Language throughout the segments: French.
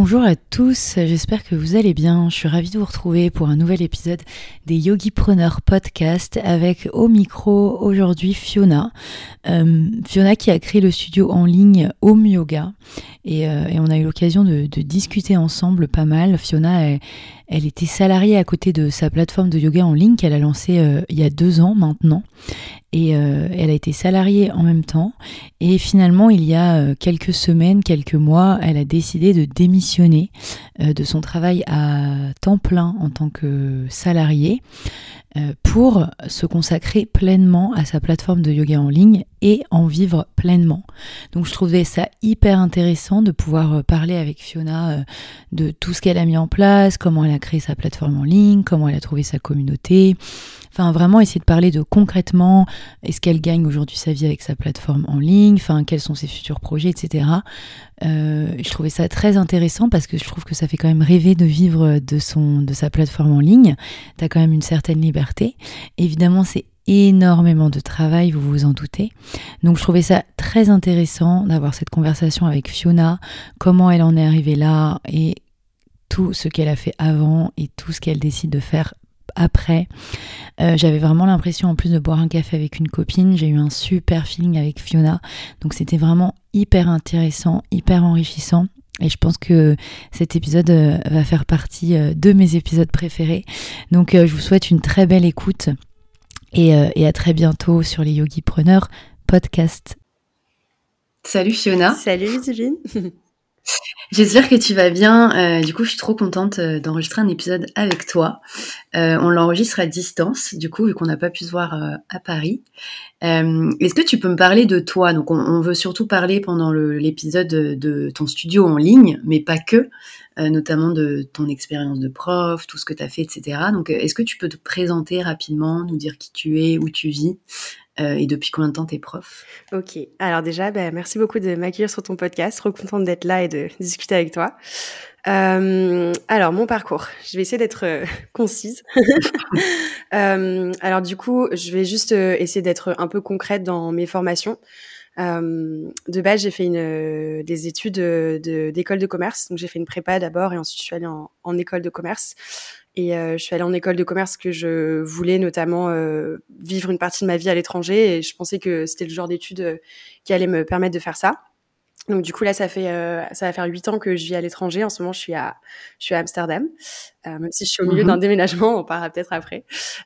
Bonjour à tous, j'espère que vous allez bien. Je suis ravie de vous retrouver pour un nouvel épisode des Yogi Preneurs Podcast avec au micro aujourd'hui Fiona. Euh, Fiona qui a créé le studio en ligne Home Yoga et, euh, on a eu l'occasion de, discuter ensemble pas mal. Fiona, elle, était salariée à côté de sa plateforme de yoga en ligne qu'elle a lancée euh, il y a deux ans maintenant et euh, elle a été salariée en même temps. Et finalement, il y a euh, quelques semaines, quelques mois, elle a décidé de démissionner de son travail à temps plein en tant que salariée pour se consacrer pleinement à sa plateforme de yoga en ligne et en vivre pleinement. Donc je trouvais ça hyper intéressant de pouvoir parler avec Fiona de tout ce qu'elle a mis en place, comment elle a créé sa plateforme en ligne, comment elle a trouvé sa communauté, Enfin, vraiment essayer de parler de concrètement, est-ce qu'elle gagne aujourd'hui sa vie avec sa plateforme en ligne, enfin, quels sont ses futurs projets, etc. Euh, je trouvais ça très intéressant parce que je trouve que ça fait quand même rêver de vivre de, son, de sa plateforme en ligne. Tu as quand même une certaine liberté. Évidemment, c'est énormément de travail, vous vous en doutez. Donc je trouvais ça très intéressant d'avoir cette conversation avec Fiona, comment elle en est arrivée là et tout ce qu'elle a fait avant et tout ce qu'elle décide de faire après. Euh, j'avais vraiment l'impression en plus de boire un café avec une copine. J'ai eu un super feeling avec Fiona. Donc c'était vraiment hyper intéressant, hyper enrichissant. Et je pense que cet épisode euh, va faire partie euh, de mes épisodes préférés. Donc je vous souhaite une très belle écoute et, et à très bientôt sur les Yogi Preneurs podcast. Salut Fiona. Salut Sylvie. J'espère que tu vas bien. Euh, du coup, je suis trop contente euh, d'enregistrer un épisode avec toi. Euh, on l'enregistre à distance, du coup, vu qu'on n'a pas pu se voir à Paris. Est-ce que tu peux me parler de toi? Donc, on, veut surtout parler pendant l'épisode de, ton studio en ligne, mais pas que, notamment de ton expérience de prof, tout ce que tu as fait, etc. Donc, est-ce que tu peux te présenter rapidement, nous dire qui tu es, où tu vis euh, et depuis combien de temps t'es prof? Ok, alors déjà, bah, merci beaucoup de m'accueillir sur ton podcast. Trop contente d'être là et de discuter avec toi. Euh, alors, mon parcours, je vais essayer d'être euh, concise. euh, alors, du coup, je vais juste euh, essayer d'être un peu concrète dans mes formations. De base, j'ai fait une, des études d'école de, commerce. Donc, j'ai fait une prépa d'abord et ensuite je suis allée en, école de commerce. Et euh, je suis allée en école de commerce que je voulais notamment euh, vivre une partie de ma vie à l'étranger et je pensais que c'était le genre d'études euh, qui allait me permettre de faire ça. Donc du coup là ça fait ça va faire huit ans que je vis à l'étranger. En ce moment je suis à je suis à Amsterdam, même si je suis au milieu mmh d'un déménagement, on parlera peut-être après.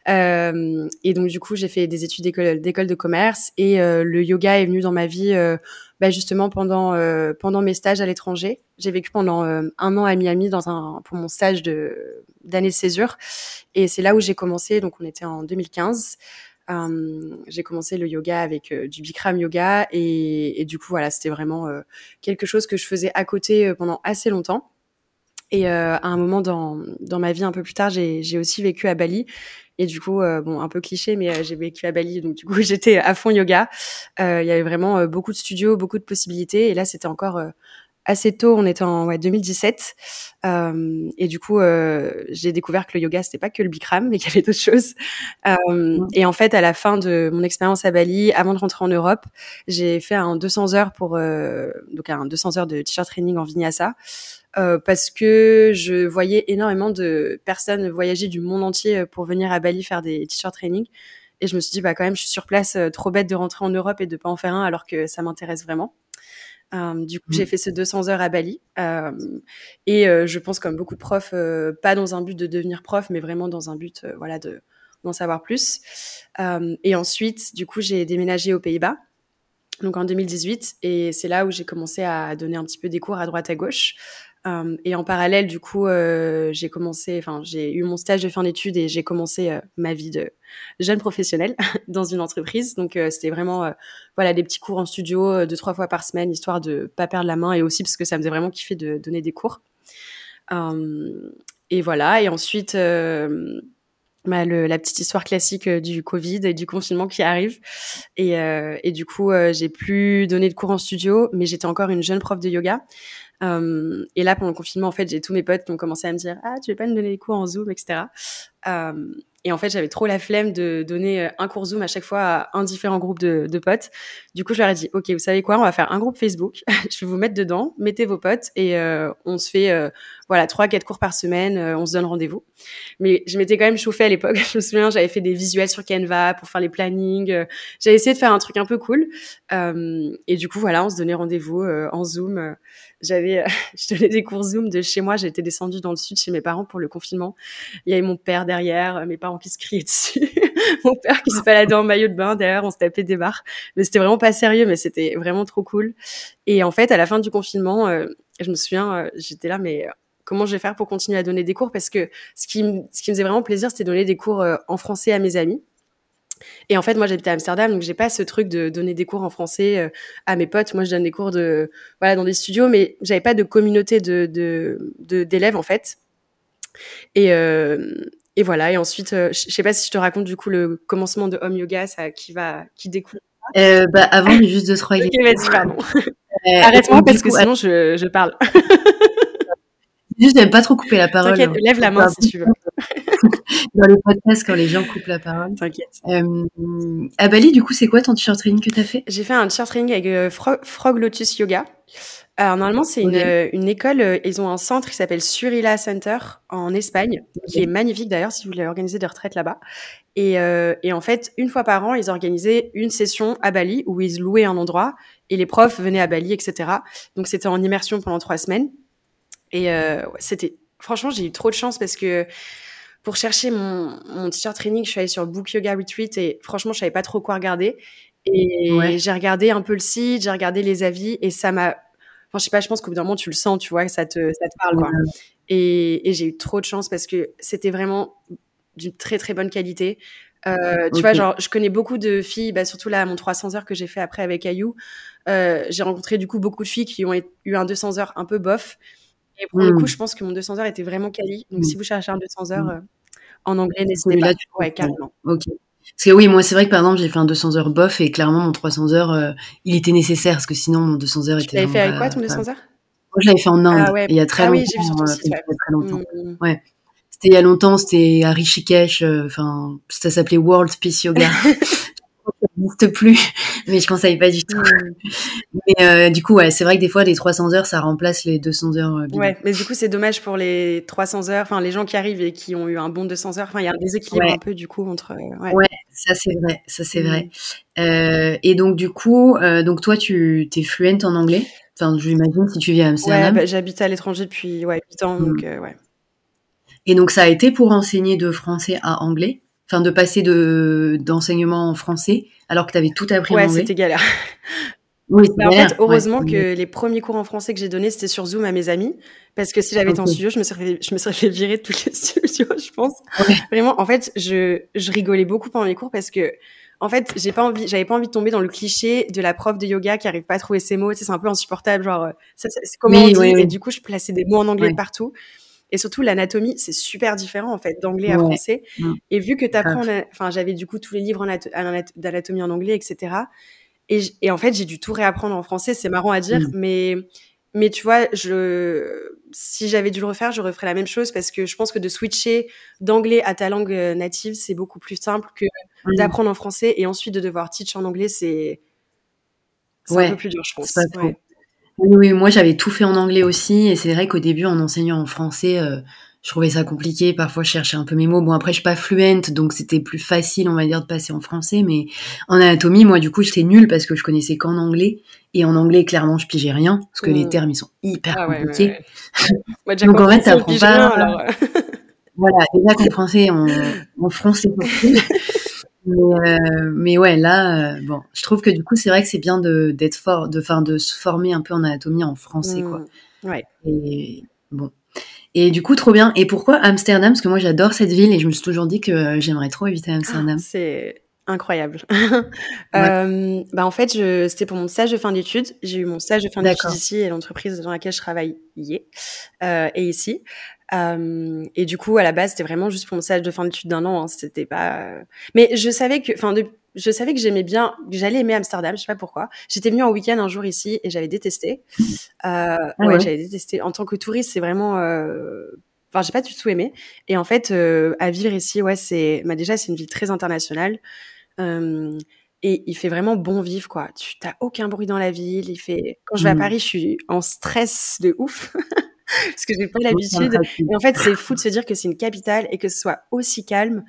et donc du coup j'ai fait des études d'école d'école de commerce et le yoga est venu dans ma vie bah, justement pendant pendant mes stages à l'étranger. J'ai vécu pendant un an à Miami dans un pour mon stage de d'année de césure. Et c'est là où j'ai commencé, donc on était en 2015. Euh, j'ai commencé le yoga avec euh, du Bikram yoga et, du coup voilà c'était vraiment euh, quelque chose que je faisais à côté pendant assez longtemps. Et à un moment dans, dans ma vie un peu plus tard j'ai aussi vécu à Bali. Et du coup bon un peu cliché mais j'ai vécu à Bali donc du coup j'étais à fond yoga. Il y avait vraiment beaucoup de studios beaucoup de possibilités. Et là c'était encore assez tôt, on était en ouais, 2017, euh, et du coup, euh, j'ai découvert que le yoga c'était pas que le Bikram, mais qu'il y avait d'autres choses. Euh, et en fait, à la fin de mon expérience à Bali, avant de rentrer en Europe, j'ai fait un 200 heures pour euh, donc un 200 heures de t-shirt training en Vinyasa. Euh, parce que je voyais énormément de personnes voyager du monde entier pour venir à Bali faire des t-shirt training. Et je me suis dit, bah quand même, je suis sur place, trop bête de rentrer en Europe et de pas en faire un alors que ça m'intéresse vraiment. Euh, du coup, j'ai mmh. fait ces 200 heures à Bali. Euh, et euh, je pense, comme beaucoup de profs, pas dans un but de devenir prof, mais vraiment dans un but, voilà, de d'en savoir plus. et ensuite, du coup, j'ai déménagé aux Pays-Bas. donc en 2018. Et c'est là où j'ai commencé à donner un petit peu des cours à droite à gauche. Euh, et en parallèle, du coup, euh, j'ai commencé, enfin, j'ai eu mon stage de fin d'études et j'ai commencé euh, ma vie de jeune professionnelle dans une entreprise. Donc, c'était vraiment, voilà, des petits cours en studio deux trois fois par semaine, histoire de pas perdre la main et aussi parce que ça me faisait vraiment kiffer de donner des cours. et voilà. Et ensuite, bah, la petite histoire classique du Covid et du confinement qui arrive. Et du coup, j'ai plus donné de cours en studio, mais j'étais encore une jeune prof de yoga. Euh, et là, pendant le confinement, en fait, j'ai tous mes potes qui ont commencé à me dire Ah, tu veux pas me donner des cours en Zoom, etc. Euh, et en fait, j'avais trop la flemme de donner euh, un cours Zoom à chaque fois à un différent groupe de, potes. Du coup, je leur ai dit, OK, vous savez quoi, on va faire un groupe Facebook. je vais vous mettre dedans, mettez vos potes et on se fait, voilà, trois, quatre cours par semaine, euh, on se donne rendez-vous. Mais je m'étais quand même chauffée à l'époque. je me souviens, j'avais fait des visuels sur Canva pour faire les plannings. j'avais essayé de faire un truc un peu cool. et du coup, voilà, on se donnait rendez-vous en Zoom. j'avais, je donnais des cours Zoom de chez moi. J'étais descendue dans le sud chez mes parents pour le confinement. Il y avait mon père derrière, mes parents qui se criait dessus, mon père qui se baladait en maillot de bain derrière, on se tapait des barres. Mais c'était vraiment pas sérieux, mais c'était vraiment trop cool. Et en fait, à la fin du confinement, euh, je me souviens, euh, j'étais là, mais euh, comment je vais faire pour continuer à donner des cours Parce que ce qui, ce qui me faisait vraiment plaisir, c'était donner des cours en français à mes amis. Et en fait, moi, j'habite à Amsterdam, donc j'ai pas ce truc de donner des cours en français à mes potes. Moi, je donne des cours de, voilà, dans des studios, mais j'avais pas de communauté de, de, d'élèves, en fait. Et, euh, et voilà. Et ensuite, euh, je sais pas si je te raconte du coup le commencement de Home Yoga, ça qui va, qui découle. Euh, bah, avant, juste deux trois. ok, vas-y, pardon. Euh, Arrête-moi parce que sinon je, je parle. Juste, j'aime pas trop couper la parole. T'inquiète, lève la main si tu veux. Dans les podcasts, quand les gens coupent la parole. T'inquiète. Euh, à Bali, du coup, c'est quoi ton t-shirt training que t'as fait? J'ai fait un t-shirt training avec euh, Frog Lotus Yoga. Alors normalement c'est une, euh, une, école, euh, ils ont un centre qui s'appelle Surila Center en Espagne, qui est magnifique d'ailleurs si vous voulez organiser des retraites là-bas. Et, euh, et, en fait, une fois par an, ils organisaient une session à Bali où ils louaient un endroit et les profs venaient à Bali, etc. Donc c'était en immersion pendant trois semaines. Et euh, c'était, franchement, j'ai eu trop de chance parce que pour chercher mon, mon t-shirt training, je suis allée sur Book Yoga Retreat et franchement, je savais pas trop quoi regarder. Et j'ai regardé un peu le site, j'ai regardé les avis et ça m'a Enfin, je sais pas, je pense qu'au bout d'un moment, tu le sens, tu vois, ça te, ça te parle, quoi. Et, et j'ai eu trop de chance parce que c'était vraiment d'une très, très bonne qualité. Euh, tu vois, genre, je connais beaucoup de filles, bah, surtout là, mon 300 heures que j'ai fait après avec Ayou. Euh, j'ai rencontré du coup beaucoup de filles qui ont eu un 200 heures un peu bof. Et pour le coup, mm. je pense que mon 200 heures était vraiment quali. Donc, mm. si vous cherchez un 200 heures mm. euh, en anglais, n'hésitez pas. Ouais, carrément. Ok. Parce que oui, moi, c'est vrai que par exemple, j'ai fait un 200 heures bof et clairement, mon 300 heures, euh, il était nécessaire parce que sinon, mon 200 heures était. Tu l'avais fait avec quoi, ton 200 heures? Moi, je l'avais fait en Inde. Ah ouais. il y a très ah longtemps. Oui, j'ai vu sur euh, site, ouais. très longtemps. Mmh. Ouais. C'était il y a longtemps, c'était à Rishikesh. Euh, enfin, ça s'appelait World Peace Yoga. ça n'existe plus, mais je conseille pas du tout. Mm. Mais euh, du coup, ouais, c'est vrai que des fois, les 300 heures, ça remplace les 200 heures. Euh, ouais, mais du coup, c'est dommage pour les 300 heures, enfin, les gens qui arrivent et qui ont eu un bon 200 heures. Enfin, il y a un déséquilibre un peu, du coup, entre. Euh, ouais, ouais ça, c'est vrai. Ça, c'est mm. vrai. Euh, et donc, du coup, donc toi, tu es fluente en anglais? Enfin, je m'imagine si tu vis à Amsterdam. Ouais, bah, j'habite à l'étranger depuis ouais, 8 ans, mm. donc ouais. Et donc, ça a été pour enseigner de français à anglais? Enfin, de passer de d'enseignement en français alors que tu avais tout appris ouais, en anglais. Ouais, c'était galère. Oui, bah, en fait, heureusement que les premiers cours en français que j'ai donnés, c'était sur Zoom à mes amis. Parce que si j'avais été en studio, je me serais fait, je me serais fait virer de toutes les studios, je pense. Vraiment, en fait, je, je rigolais beaucoup pendant les cours parce que, en fait, j'ai pas envie, j'avais pas envie de tomber dans le cliché de la prof de yoga qui arrive pas à trouver ses mots. Tu sais, c'est un peu insupportable, genre, c'est comment on dit. Et du coup, je plaçais des mots en anglais partout. Et surtout, l'anatomie, c'est super différent, en fait, d'anglais à français. Et vu que tu apprends, enfin, j'avais du coup tous les livres d'anatomie en anglais, etc. Et, et en fait, j'ai dû tout réapprendre en français. C'est marrant à dire, mm. mais, mais tu vois, je, si j'avais dû le refaire, je referais la même chose parce que je pense que de switcher d'anglais à ta langue euh, native, c'est beaucoup plus simple que mm. d'apprendre en français et ensuite de devoir teach en anglais, c'est, un peu plus dur, je pense. Oui, oui, moi j'avais tout fait en anglais aussi, et c'est vrai qu'au début, en enseignant en français, euh, je trouvais ça compliqué. Parfois, je cherchais un peu mes mots. Bon, après, je suis pas fluente, donc c'était plus facile, on va dire, de passer en français. Mais en anatomie, moi, du coup, j'étais nulle parce que je connaissais qu'en anglais. Et en anglais, clairement, je pigeais rien, parce que les mmh. termes, ils sont hyper ah compliqués. donc en fait, t'apprends pas. voilà, déjà qu'en français, on, en français, Mais, ouais, là, bon, je trouve que du coup, c'est vrai que c'est bien d'être fort, de, fin, de se former un peu en anatomie en français, quoi. Mmh. Ouais. Et bon. Et du coup, trop bien. Et pourquoi Amsterdam? Parce que moi, j'adore cette ville et je me suis toujours dit que j'aimerais trop éviter Amsterdam. c'est incroyable. Euh, bah en fait, c'était pour mon stage de fin d'études. J'ai eu mon stage de fin d'études ici et l'entreprise dans laquelle je travaille y est, euh, et ici. Euh, et du coup, à la base, c'était vraiment juste pour mon stage de fin d'études d'un an. Hein. C'était pas. Mais je savais que, enfin, je savais que j'aimais bien, que j'allais aimer Amsterdam. Je sais pas pourquoi. J'étais venue en week-end un jour ici et j'avais détesté. Euh, ah ouais, j'avais détesté. En tant que touriste, c'est vraiment. Euh... Enfin, j'ai pas du tout aimé. Et en fait, euh, à vivre ici, ouais, c'est. Bah, déjà, c'est une ville très internationale. Euh, et il fait vraiment bon vivre quoi. Tu t'as aucun bruit dans la ville. Il fait. Quand je vais à mmh. Paris, je suis en stress de ouf parce que j'ai pas l'habitude. Et en fait, c'est fou de se dire que c'est une capitale et que ce soit aussi calme.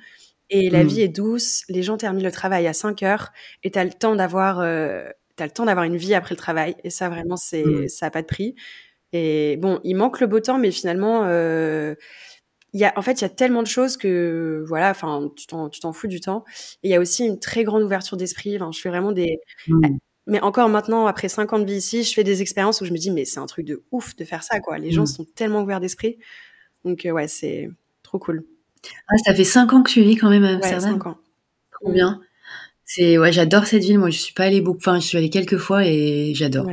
Et la mmh. vie est douce. Les gens terminent le travail à 5 heures et t'as le temps d'avoir. Euh, t'as le temps d'avoir une vie après le travail et ça vraiment c'est mmh. ça a pas de prix et bon il manque le beau temps mais finalement euh, il y a, en fait, il y a tellement de choses que, voilà, enfin, tu t'en, tu t'en fous du temps. Et il y a aussi une très grande ouverture d'esprit. Enfin, je fais vraiment des, mmh. Mais encore maintenant, après 5 ans de vie ici, je fais des expériences où je me dis, mais c'est un truc de ouf de faire ça, quoi. Les gens mmh. sont tellement ouverts d'esprit. Donc, euh, ouais, c'est trop cool. Ah, ça fait 5 ans que tu vis quand même à Amsterdam. Ouais, 5 ans. Trop bien. C'est ouais, j'adore cette ville. Moi, je suis pas allée beaucoup. Enfin, je suis allée quelques fois et j'adore.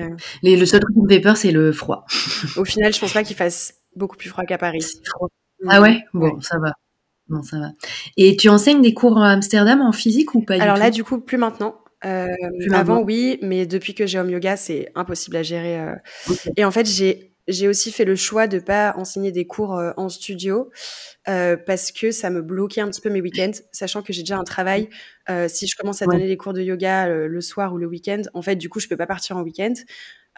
le seul truc qui me fait peur, c'est le froid. Au final, je pense pas qu'il fasse beaucoup plus froid qu'à Paris. Froid. Ah ouais? Bon, ça va. Bon, ça va. Et tu enseignes des cours à Amsterdam en physique ou pas Alors du là, du coup, plus maintenant. Euh, avant, oui, mais depuis que j'ai Home Yoga, c'est impossible à gérer. Euh. Et en fait, j'ai j'ai aussi fait le choix de pas enseigner des cours euh, en studio parce que ça me bloquait un petit peu mes week-ends, sachant que j'ai déjà un travail. Si je commence à donner des cours de yoga le soir ou le week-end, en fait, du coup, je peux pas partir en week-end.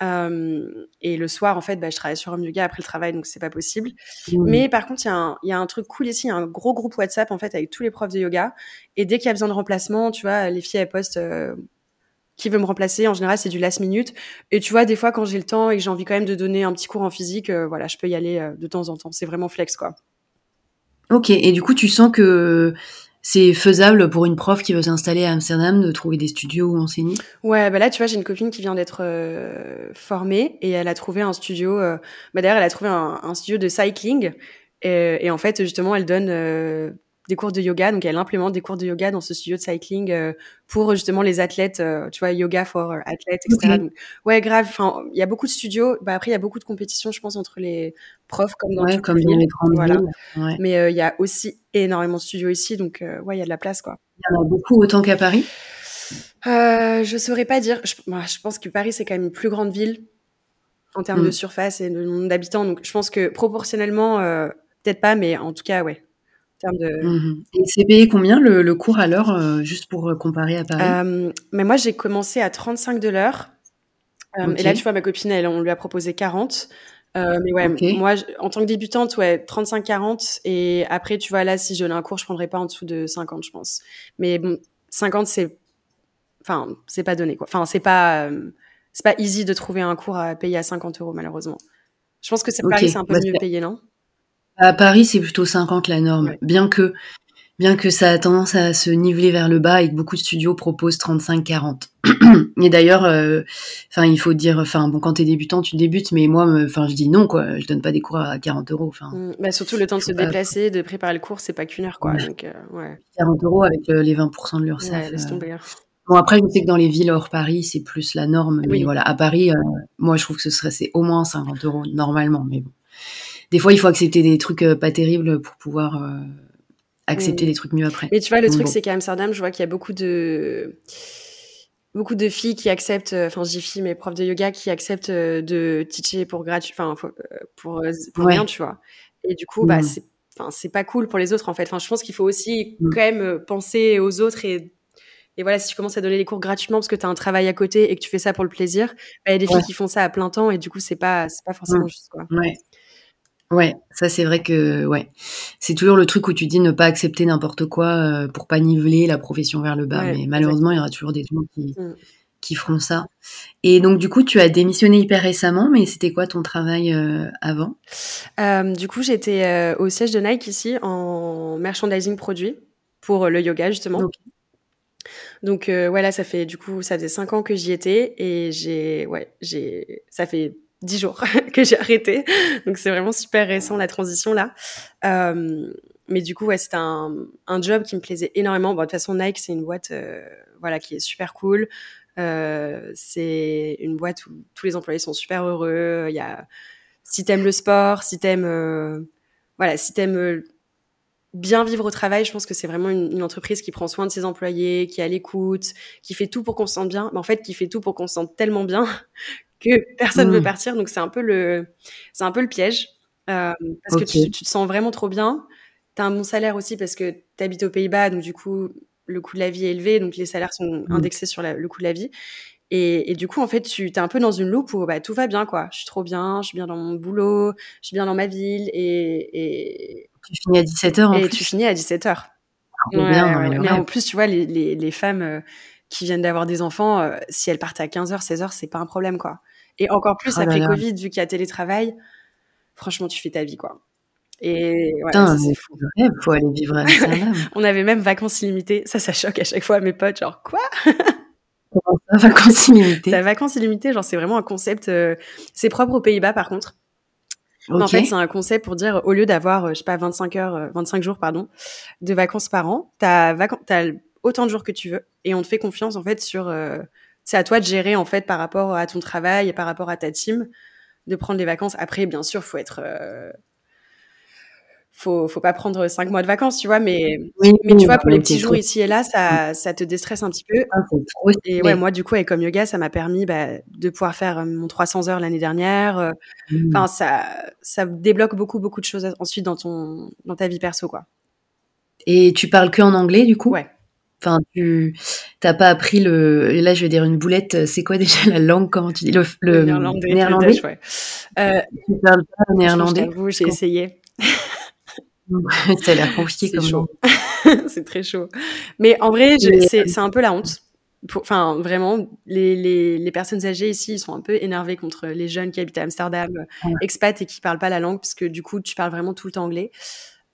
Euh, et le soir, en fait, bah, je travaille sur Home Yoga après le travail, donc c'est pas possible. Mais par contre, il y, y, a un truc cool ici, il y a un gros groupe WhatsApp en fait avec tous les profs de yoga. Et dès qu'il y a besoin de remplacement, tu vois, les filles elles postent euh, qui veut me remplacer. En général, c'est du last minute. Et tu vois, des fois, quand j'ai le temps et que j'ai envie quand même de donner un petit cours en physique, euh, voilà, je peux y aller de temps en temps. C'est vraiment flex, quoi. Ok. Et du coup, tu sens que c'est faisable pour une prof qui veut s'installer à Amsterdam de trouver des studios où enseigner? Ouais, bah là, tu vois, j'ai une copine qui vient d'être euh, formée et elle a trouvé un studio. Euh, bah d'ailleurs, elle a trouvé un, studio de cycling et, en fait, justement, elle donne euh, des cours de yoga. Donc, elle implémente des cours de yoga dans ce studio de cycling euh, pour justement les athlètes, euh, tu vois, yoga for athlètes, etc. Donc, ouais, grave. Enfin, il y a beaucoup de studios. Bah, après, il y a beaucoup de compétitions, je pense, entre les profs comme dans, ouais, comme dans les grandes voilà. Ouais. Mais euh, il y a aussi énormément de studios ici. Donc, ouais, il y a de la place, quoi. Il y en a beaucoup autant qu'à Paris? Euh, Je saurais pas dire. Je, moi, je pense que Paris, c'est quand même une plus grande ville en termes de mm. surface et de nombre d'habitants. Donc, je pense que proportionnellement, peut-être pas, mais en tout cas, ouais de. Mmh Et c'est payé combien le, cours à l'heure, euh, juste pour euh, comparer à Paris? Euh, Mais moi, j'ai commencé à 35 de l'heure. Et là, tu vois, ma copine, elle, on lui a proposé 40. mais ouais, moi, en tant que débutante, ouais, 35-40. Et après, tu vois, là, si je donnais un cours, je prendrais pas en dessous de 50, je pense. Mais bon, 50, c'est. Enfin, c'est pas donné, quoi. Enfin, c'est pas. c'est pas easy de trouver un cours à payer à 50 euros, malheureusement. Je pense que c'est Paris, c'est un peu bah, mieux payé, non? À Paris, c'est plutôt 50 la norme, bien que bien que ça a tendance à se niveler vers le bas et que beaucoup de studios proposent 35-40. et d'ailleurs, euh, enfin, il faut dire, enfin, bon, quand t'es débutant, tu débutes, mais moi, enfin, je dis non, quoi. Je donne pas des cours à 40 euros. Enfin, mmh, bah, surtout le temps de se déplacer, de préparer le cours, c'est pas qu'une heure, quoi. Donc, euh, ouais. 40 euros avec euh, les 20% de l'URSSAF. laisse tomber. Hein. Bon, après, je sais que dans les villes hors Paris, c'est plus la norme. Mais voilà, à Paris, moi, je trouve que ce serait, c'est au moins 50 euros normalement, mais bon des fois, il faut accepter des trucs euh, pas terribles pour pouvoir euh, accepter des trucs mieux après. Mais tu vois, le truc, c'est qu'à Amsterdam, je vois qu'il y a beaucoup de beaucoup de filles qui acceptent, euh, enfin, j'ai filles, mes profs de yoga qui acceptent de teacher pour gratuit, enfin, pour, pour rien, tu vois. Et du coup, bah, mmh. c'est, enfin, c'est pas cool pour les autres, en fait. Enfin, je pense qu'il faut aussi mmh. quand même penser aux autres et et voilà, si tu commences à donner les cours gratuitement parce que tu as un travail à côté et que tu fais ça pour le plaisir, bah, il y a des filles qui font ça à plein temps et du coup, c'est pas, c'est pas forcément juste, quoi. Ouais. Ouais, ça c'est vrai que ouais, c'est toujours le truc où tu dis ne pas accepter n'importe quoi euh, pour pas niveler la profession vers le bas. mais malheureusement, il y aura toujours des gens qui, mmh. qui feront ça. Et donc du coup, tu as démissionné hyper récemment, mais c'était quoi ton travail euh, avant? Euh, Du coup, j'étais au siège de Nike ici en merchandising produit pour le yoga justement. Donc euh, ouais, là, ça fait du coup, ça faisait cinq ans que j'y étais et j'ai, ouais, j'ai, ça fait dix jours que j'ai arrêté. Donc c'est vraiment super récent la transition là. Euh, mais du coup, ouais, c'était un, un, job qui me plaisait énormément. Bon, de toute façon, Nike, c'est une boîte, euh, voilà, qui est super cool. Euh, c'est une boîte où tous les employés sont super heureux. Il y a, si t'aimes le sport, si t'aimes, voilà, si t'aimes bien vivre au travail, je pense que c'est vraiment une, une, entreprise qui prend soin de ses employés, qui est à l'écoute, qui fait tout pour qu'on se sente bien, mais en fait, qui fait tout pour qu'on se sente tellement bien que personne ne mmh. veut partir. Donc c'est un peu le, c'est un peu le piège euh, parce okay. que tu, tu, te sens vraiment trop bien. T'as un bon salaire aussi parce que t'habites aux Pays-Bas, donc du coup le coût de la vie est élevé, donc les salaires sont mmh. indexés sur la, le coût de la vie. Et, et, du coup, en fait, tu es un peu dans une loupe où bah, tout va bien, quoi. Je suis trop bien, je suis bien dans mon boulot, je suis bien dans ma ville. Et, et... tu finis à 17h en et plus. tu finis à 17h. Ah, ouais, bien, ouais. Mais en plus, tu vois, les, les, les femmes euh, qui viennent d'avoir des enfants, euh, si elles partent à 15h, 16h, c'est pas un problème, quoi. Et encore plus oh après là Covid, vu qu'il y a télétravail, franchement, tu fais ta vie, quoi. Et ouais, Putain, c'est fou. Rêve, faut aller vivre à. On avait même vacances illimitées. Ça, ça choque à chaque fois mes potes. Genre, quoi? Ça, vacances illimitées? La vacances illimitées, genre, c'est vraiment un concept. Euh, c'est propre aux Pays-Bas, par contre. Okay. En fait, c'est un concept pour dire, au lieu d'avoir, je sais pas, 25 heures, 25 jours, pardon, de vacances par an, t'as vac autant de jours que tu veux. Et on te fait confiance, en fait, sur. Euh, c'est à toi de gérer, en fait, par rapport à ton travail et par rapport à ta team, de prendre les vacances. Après, bien sûr, faut être. Euh, faut faut pas prendre cinq mois de vacances, tu vois, mais oui, mais tu vois pour les petits jours ici et là, ça ça te déstresse un petit peu. Ah. Et ouais, moi du coup avec comme yoga, ça m'a permis bah, de pouvoir faire euh, mon 300 heures l'année dernière. Enfin mmh. ça ça débloque beaucoup beaucoup de choses ensuite dans ton dans ta vie perso quoi. Et tu parles que en anglais du coup? Ouais. Enfin, tu t'as pas appris le. Là, je vais dire une boulette. C'est quoi déjà la langue Comment tu dis le, le, le néerlandais, néerlandais? Le Dutch, ouais. euh, Tu parles pas le néerlandais? J'ai essayé. ça a l'air compliqué comme chaud. c'est très chaud. Mais en vrai, c'est un peu la honte. Enfin, vraiment, les, les, les, personnes âgées ici, ils sont un peu énervés contre les jeunes qui habitent à Amsterdam, ouais. expats et qui parlent pas la langue, parce que du coup, tu parles vraiment tout le temps anglais.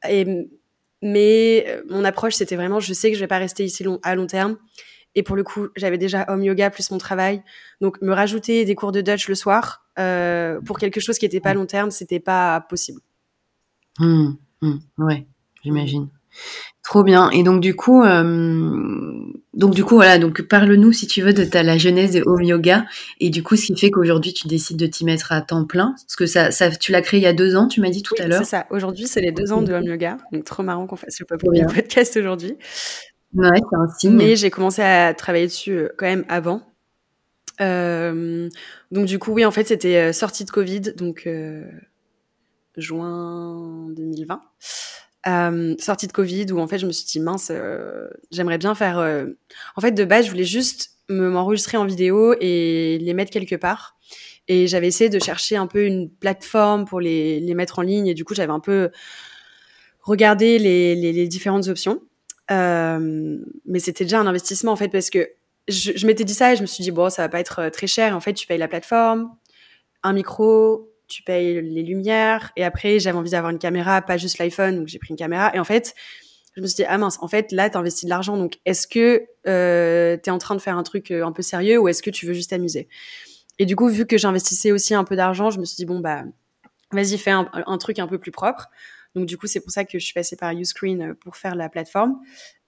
Et, mais euh, mon approche, c'était vraiment, je sais que je vais pas rester ici long, à long terme. Et pour le coup, j'avais déjà home yoga plus mon travail. Donc, me rajouter des cours de Dutch le soir euh, pour quelque chose qui n'était pas long terme, c'était pas possible. Mmh. Mmh, ouais, j'imagine. Trop bien. Et donc du coup, euh, donc du coup voilà, donc parle-nous si tu veux de ta la genèse de home yoga et du coup ce qui fait qu'aujourd'hui tu décides de t'y mettre à temps plein, parce que ça, ça tu l'as créé il y a deux ans, tu m'as dit tout oui, à l'heure. C'est ça. Aujourd'hui c'est les deux ans de home yoga, donc trop marrant qu'on fasse le premier podcast aujourd'hui. Ouais, c'est un signe. Mais j'ai commencé à travailler dessus euh, quand même avant. Euh, donc du coup oui en fait c'était sortie de Covid, donc euh, juin 2020. Euh, sortie de Covid où en fait je me suis dit mince euh, j'aimerais bien faire euh... en fait de base je voulais juste me m'enregistrer en vidéo et les mettre quelque part. Et j'avais essayé de chercher un peu une plateforme pour les, mettre en ligne et du coup j'avais un peu regardé les, différentes options. Mais c'était déjà un investissement en fait parce que je, je m'étais dit ça et je me suis dit bon ça va pas être très cher. En fait tu payes la plateforme un micro tu payes les lumières. Et après, j'avais envie d'avoir une caméra, pas juste l'iPhone, donc j'ai pris une caméra. Et en fait, je me suis dit, ah mince, en fait, là, tu investis de l'argent. Donc, est-ce que euh, tu es en train de faire un truc euh, un peu sérieux ou est-ce que tu veux juste t'amuser? Et du coup, vu que j'investissais aussi un peu d'argent, je me suis dit, bon, bah, vas-y, fais un, truc un peu plus propre. Donc, du coup, c'est pour ça que je suis passée par Uscreen pour faire la plateforme.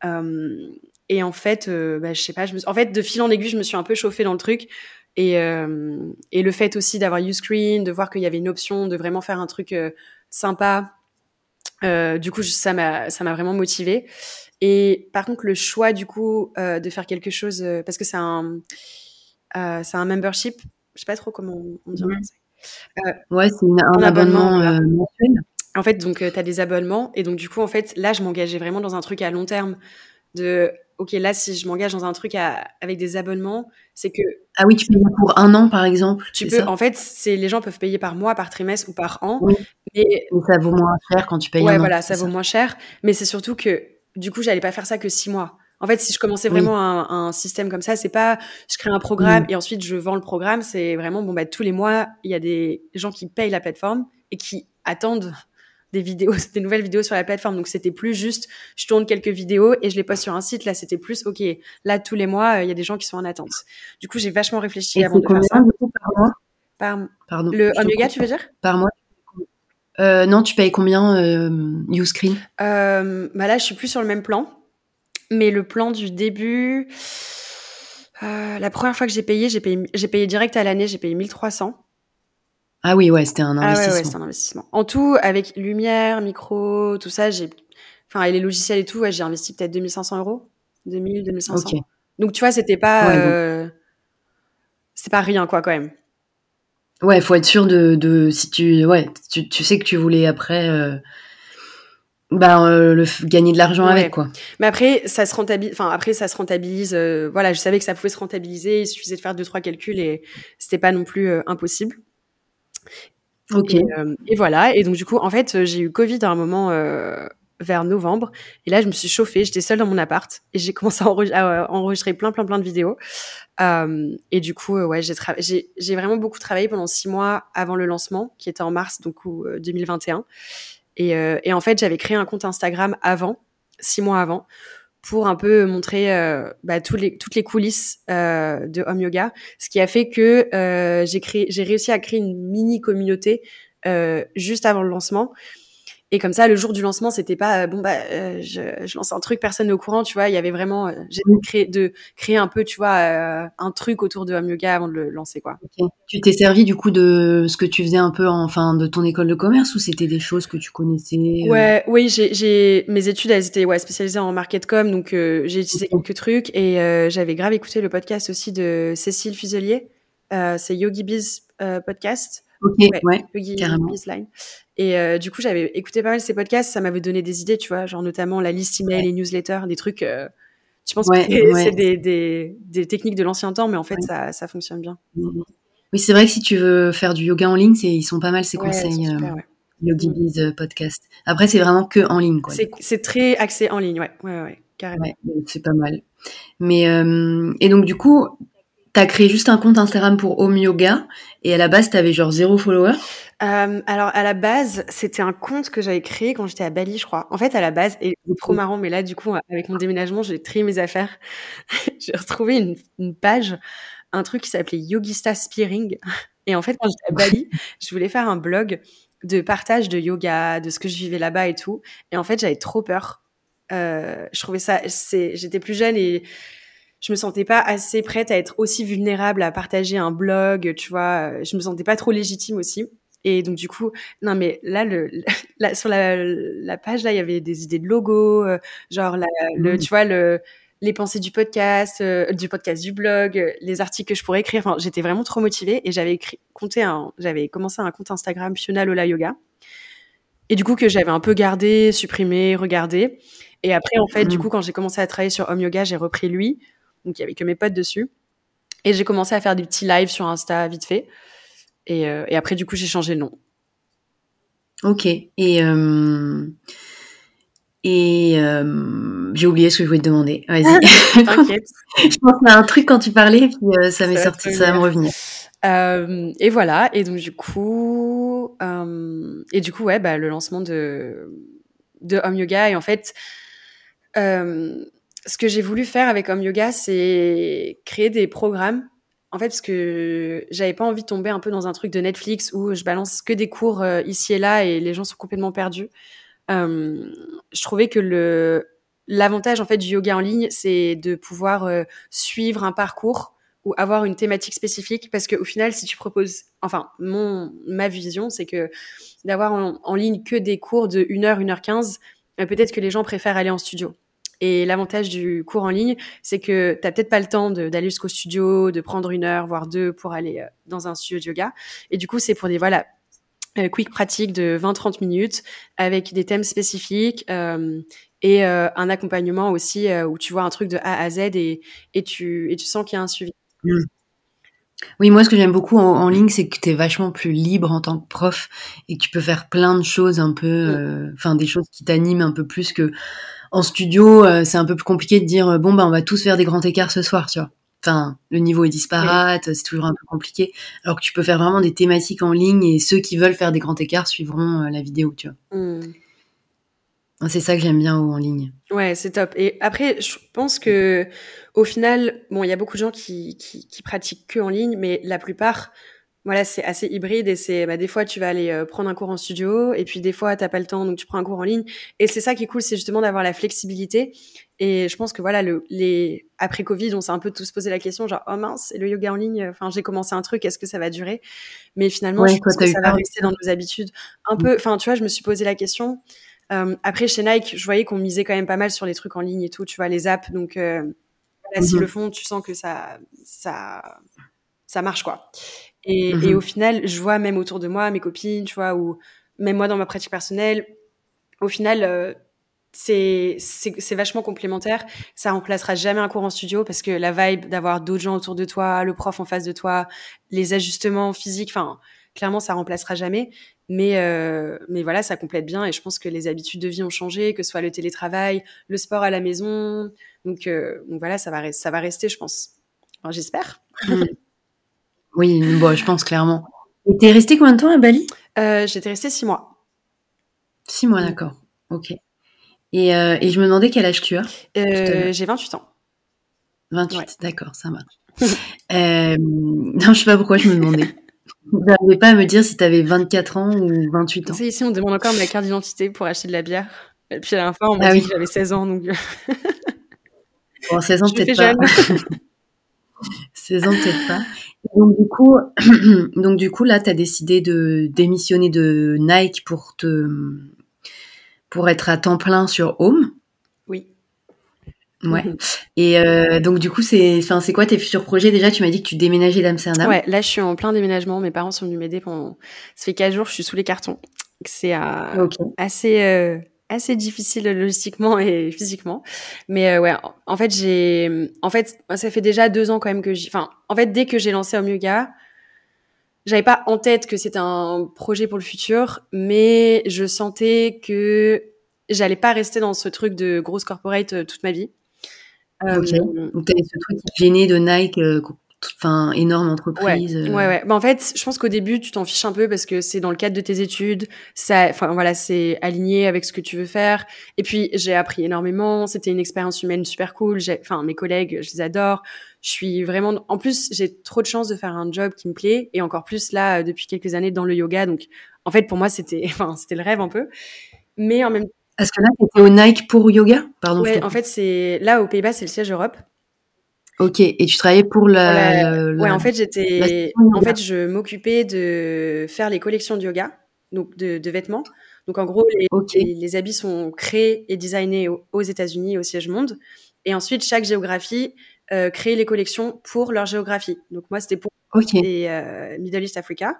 Euh, et en fait, euh, bah, je sais pas, je me en fait, de fil en aiguille, je me suis un peu chauffée dans le truc. Et, euh, et le fait aussi d'avoir Uscreen, de voir qu'il y avait une option de vraiment faire un truc euh, sympa, euh, du coup, ça m'a ça m'a vraiment motivée. Et par contre, le choix du coup de faire quelque chose parce que c'est un c'est un membership, je sais pas trop comment on dit. Mmh. ouais, c'est un, abonnement mensuel. En fait, donc tu as des abonnements et donc du coup, en fait, là, je m'engageais vraiment dans un truc à long terme de ok, là, si je m'engage dans un truc à, avec des abonnements, c'est que. Ah oui, tu payes pour un an, par exemple. Tu peux, ça en fait, c'est les gens peuvent payer par mois, par trimestre ou par an. Oui. Mais, ça vaut moins cher quand tu payes ouais, un an. Ouais, voilà, ça vaut ça. moins cher. Mais c'est surtout que, du coup, j'allais pas faire ça que six mois. En fait, si je commençais vraiment oui. un, un, système comme ça, c'est pas je crée un programme et ensuite je vends le programme. C'est vraiment bon bah tous les mois il y a des gens qui payent la plateforme et qui attendent des vidéos, des nouvelles vidéos sur la plateforme. Donc c'était plus juste, je tourne quelques vidéos et je les poste sur un site. Là, c'était plus, ok, là tous les mois, il y a des gens qui sont en attente. Du coup, j'ai vachement réfléchi avant de faire ça. par mois par... Pardon. Le home yoga, tu veux dire? Par mois. Euh, non, tu payes combien euh, Uscreen euh, bah Là, je suis plus sur le même plan. Mais le plan du début, euh, la première fois que j'ai payé, j'ai payé, j'ai payé direct à l'année, j'ai payé 1300. Ah oui, ouais, c'était un investissement. Ah ouais, ouais, un investissement. En tout, avec lumière, micro, tout ça, j'ai, enfin, et les logiciels et tout, ouais, j'ai investi peut-être 2500 euros. 2000, 2500. Donc, tu vois, c'était pas, euh, c'est pas rien, quoi, quand même. Ouais, faut être sûr de, de si tu, ouais, tu, tu, sais que tu voulais après, euh, bah, euh, le, gagner de l'argent avec, quoi. Mais après, ça se rentabilise, enfin, après, ça se rentabilise, euh, voilà, je savais que ça pouvait se rentabiliser, il suffisait de faire deux, trois calculs et c'était pas non plus impossible. Ok. Et, et, voilà. Et donc, du coup, en fait, j'ai eu Covid à un moment vers novembre. Et là, je me suis chauffée. J'étais seule dans mon appart et j'ai commencé à, enregistrer plein, plein, plein de vidéos. Euh, et du coup, euh, ouais, j'ai, vraiment beaucoup travaillé pendant six mois avant le lancement, qui était en mars, donc 2021. Et, euh, et en fait, j'avais créé un compte Instagram avant, six mois avant, pour un peu montrer euh, bah, toutes les coulisses euh, de Home Yoga, ce qui a fait que euh, j'ai réussi à créer une mini communauté juste avant le lancement et comme ça, le jour du lancement, c'était pas euh, bon bah euh, je, je, lance un truc, personne n'est au courant, tu vois. Il y avait vraiment, euh, j'ai créé de créer un peu, tu vois, un truc autour de Home Yoga avant de le lancer, quoi. Tu t'es servi du coup de ce que tu faisais un peu, enfin, de ton école de commerce ou c'était des choses que tu connaissais Ouais, oui, j'ai mes études, elles étaient ouais spécialisées en market com, donc j'ai utilisé quelques trucs et j'avais grave écouté le podcast aussi de Cécile Fuselier, c'est Yogi Biz podcast. Ok, ouais, Yogi carrément. Et euh, du coup, j'avais écouté pas mal ces podcasts, ça m'avait donné des idées, tu vois, genre notamment la liste email, les newsletters, des trucs. Euh, tu penses que c'est des, des, des, techniques de l'ancien temps, mais en fait, ça, ça fonctionne bien. Oui, c'est vrai que si tu veux faire du yoga en ligne, ils sont pas mal ces conseils. Euh, Yogi mm. Biz podcast. Après, c'est vraiment que en ligne. C'est très axé en ligne, ouais, ouais, ouais, carrément. c'est pas mal. Mais et donc du coup, T'as créé juste un compte Instagram pour Home Yoga et à la base t'avais genre zéro follower? Euh, alors à la base c'était un compte que j'avais créé quand j'étais à Bali je crois. En fait à la base et c'est trop marrant mais là du coup avec mon déménagement j'ai trié mes affaires. j'ai retrouvé une, une, page, un truc qui s'appelait Yogista Spearing et en fait quand j'étais à Bali je voulais faire un blog de partage de yoga, de ce que je vivais là-bas et tout. Et en fait j'avais trop peur. Euh, je trouvais ça, c'est, j'étais plus jeune et je me sentais pas assez prête à être aussi vulnérable à partager un blog, tu vois. Je me sentais pas trop légitime aussi. Et donc du coup, non mais là, le, sur la, la, page là, il y avait des idées de logo, euh, genre la, le, mmh. tu vois le les pensées du podcast, euh, du podcast, du blog, les articles que je pourrais écrire. Enfin, j'étais vraiment trop motivée et j'avais écrit, compté un, j'avais commencé un compte Instagram Fiona Lola Yoga. Et du coup que j'avais un peu gardé, supprimé, regardé. Et après, en fait, du mmh. coup, quand j'ai commencé à travailler sur Home Yoga, j'ai repris lui donc il y avait que mes potes dessus. Et j'ai commencé à faire des petits lives sur Insta vite fait. Et, euh, et après, du coup, j'ai changé le nom. Ok. Et, euh, et euh, j'ai oublié ce que je voulais te demander. Vas-y. T'inquiète. je pense à un truc quand tu parlais, puis ça m'est sorti, ça va me revenir. et voilà. Et donc, du coup, et du coup, ouais, bah, le lancement de, de Home Yoga. Et en fait, ce que j'ai voulu faire avec Home Yoga, c'est créer des programmes. En fait, parce que j'avais pas envie de tomber un peu dans un truc de Netflix où je balance que des cours euh, ici et là et les gens sont complètement perdus. Euh, je trouvais que l'avantage en fait du yoga en ligne, c'est de pouvoir euh, suivre un parcours ou avoir une thématique spécifique parce qu'au final, si tu proposes, enfin, mon ma vision, c'est que d'avoir en, en, ligne que des cours de 1 heure, 1 heure 15, peut-être que les gens préfèrent aller en studio. Et l'avantage du cours en ligne, c'est que tu n'as peut-être pas le temps d'aller jusqu'au studio, de prendre une heure, voire deux pour aller euh, dans un studio de yoga. Et du coup, c'est pour des voilà euh, quick pratiques de 20-30 minutes avec des thèmes spécifiques euh, et euh, un accompagnement aussi euh, où tu vois un truc de A à Z et, et, tu, et tu sens qu'il y a un suivi. Mmh. Oui, moi, ce que j'aime beaucoup en, en ligne, c'est que tu es vachement plus libre en tant que prof et que tu peux faire plein de choses un peu, mmh. enfin, des choses qui t'animent un peu plus que en studio, euh, c'est un peu plus compliqué de dire euh, bon bah on va tous faire des grands écarts ce soir, tu vois. enfin, le niveau est disparate, c'est toujours un peu compliqué. Alors que tu peux faire vraiment des thématiques en ligne et ceux qui veulent faire des grands écarts suivront la vidéo, tu vois. Mmh. C'est ça que j'aime bien en ligne. Ouais, c'est top. Et après, je pense que au final, bon, il y a beaucoup de gens qui, qui, qui pratiquent que en ligne, mais la plupart voilà, c'est assez hybride et c'est bah, des fois tu vas aller euh, prendre un cours en studio et puis des fois t'as pas le temps donc tu prends un cours en ligne. Et c'est ça qui est cool, c'est justement d'avoir la flexibilité. Et je pense que voilà le les après Covid on s'est un peu tous posé la question genre oh mince le yoga en ligne enfin j'ai commencé un truc est-ce que ça va durer? Mais finalement je pense que ça va rester dans nos habitudes. Un peu enfin tu vois je me suis posé la question. Euh, après chez Nike je voyais qu'on misait quand même pas mal sur les trucs en ligne et tout tu vois les apps. Donc euh, voilà, s'ils mhm. le font tu sens que ça ça ça marche quoi et, mmh au final, je vois même autour de moi, mes copines, tu vois, ou même moi dans ma pratique personnelle, au final, euh, c'est c'est vachement complémentaire. Ça remplacera jamais un cours en studio parce que la vibe d'avoir d'autres gens autour de toi, le prof en face de toi, les ajustements physiques, enfin, clairement, ça remplacera jamais. Mais, euh, mais voilà, ça complète bien et je pense que les habitudes de vie ont changé, que ce soit le télétravail, le sport à la maison. Donc, euh, donc voilà, ça va, ça va rester, je pense. Enfin, J'espère. Mmh. Oui, bon, je pense clairement. Et t'es resté combien de temps à Bali? Euh, J'étais restée six mois. Six mois, d'accord. Ok. Et, euh, et, je me demandais quel âge tu as euh, J'ai 28 ans. 28, d'accord, ça marche. euh, non, je sais pas pourquoi je me demandais. J'arrivais pas à me dire si tu avais 24 ans ou 28 ans. C'est ici, on demande encore ma carte d'identité pour acheter de la bière. Et puis à la fin, on m'a ah dit que j'avais 16 ans. Donc... bon, 16 ans, peut-être pas. 16 ans, peut-être pas. Donc du coup, donc du coup là, tu as décidé de démissionner de Nike pour te pour être à temps plein sur Home. Oui. Ouais. Mhm. Et euh, donc du coup, c'est enfin c'est quoi tes futurs projets? Déjà Tu m'as dit que tu déménageais d'Amsterdam. Ouais, là je suis en plein déménagement. Mes parents sont venus m'aider pendant. Ça fait 4 jours, je suis sous les cartons. C'est euh, assez euh, assez difficile logistiquement et physiquement. Mais euh, ouais, en fait, j'ai, en fait, ça fait déjà deux ans quand même que j'ai, enfin, en fait, dès que j'ai lancé Home Yoga, j'avais pas en tête que c'était un projet pour le futur, mais je sentais que j'allais pas rester dans ce truc de grosse corporate euh, toute ma vie. Ok. Euh, Donc t'avais ce truc qui gênait de Nike enfin énorme entreprise. Ouais, euh. ouais, ouais. Bah, en fait, je pense qu'au début, tu t'en fiches un peu parce que c'est dans le cadre de tes études, ça, enfin voilà, c'est aligné avec ce que tu veux faire. Et puis j'ai appris énormément. C'était une expérience humaine super cool. Enfin, mes collègues, je les adore. Je suis vraiment. En plus, j'ai trop de chance de faire un job qui me plaît et encore plus là depuis quelques années dans le yoga. Donc, en fait, pour moi, c'était, enfin, c'était le rêve un peu. Mais en même temps. Est-ce que là, tu étais au Nike pour yoga? Pardon. Ouais, en fait, c'est là aux Pays-Bas, c'est le siège Europe. Ok, et tu travaillais pour la. Ouais, en fait, j'étais. En fait, je m'occupais de faire les collections de yoga, donc de, vêtements. Donc, en gros, les, les, habits sont créés et designés aux, États-Unis, au siège monde. Et ensuite, chaque géographie euh, crée les collections pour leur géographie. Donc, moi, c'était pour les euh, Middle East Africa.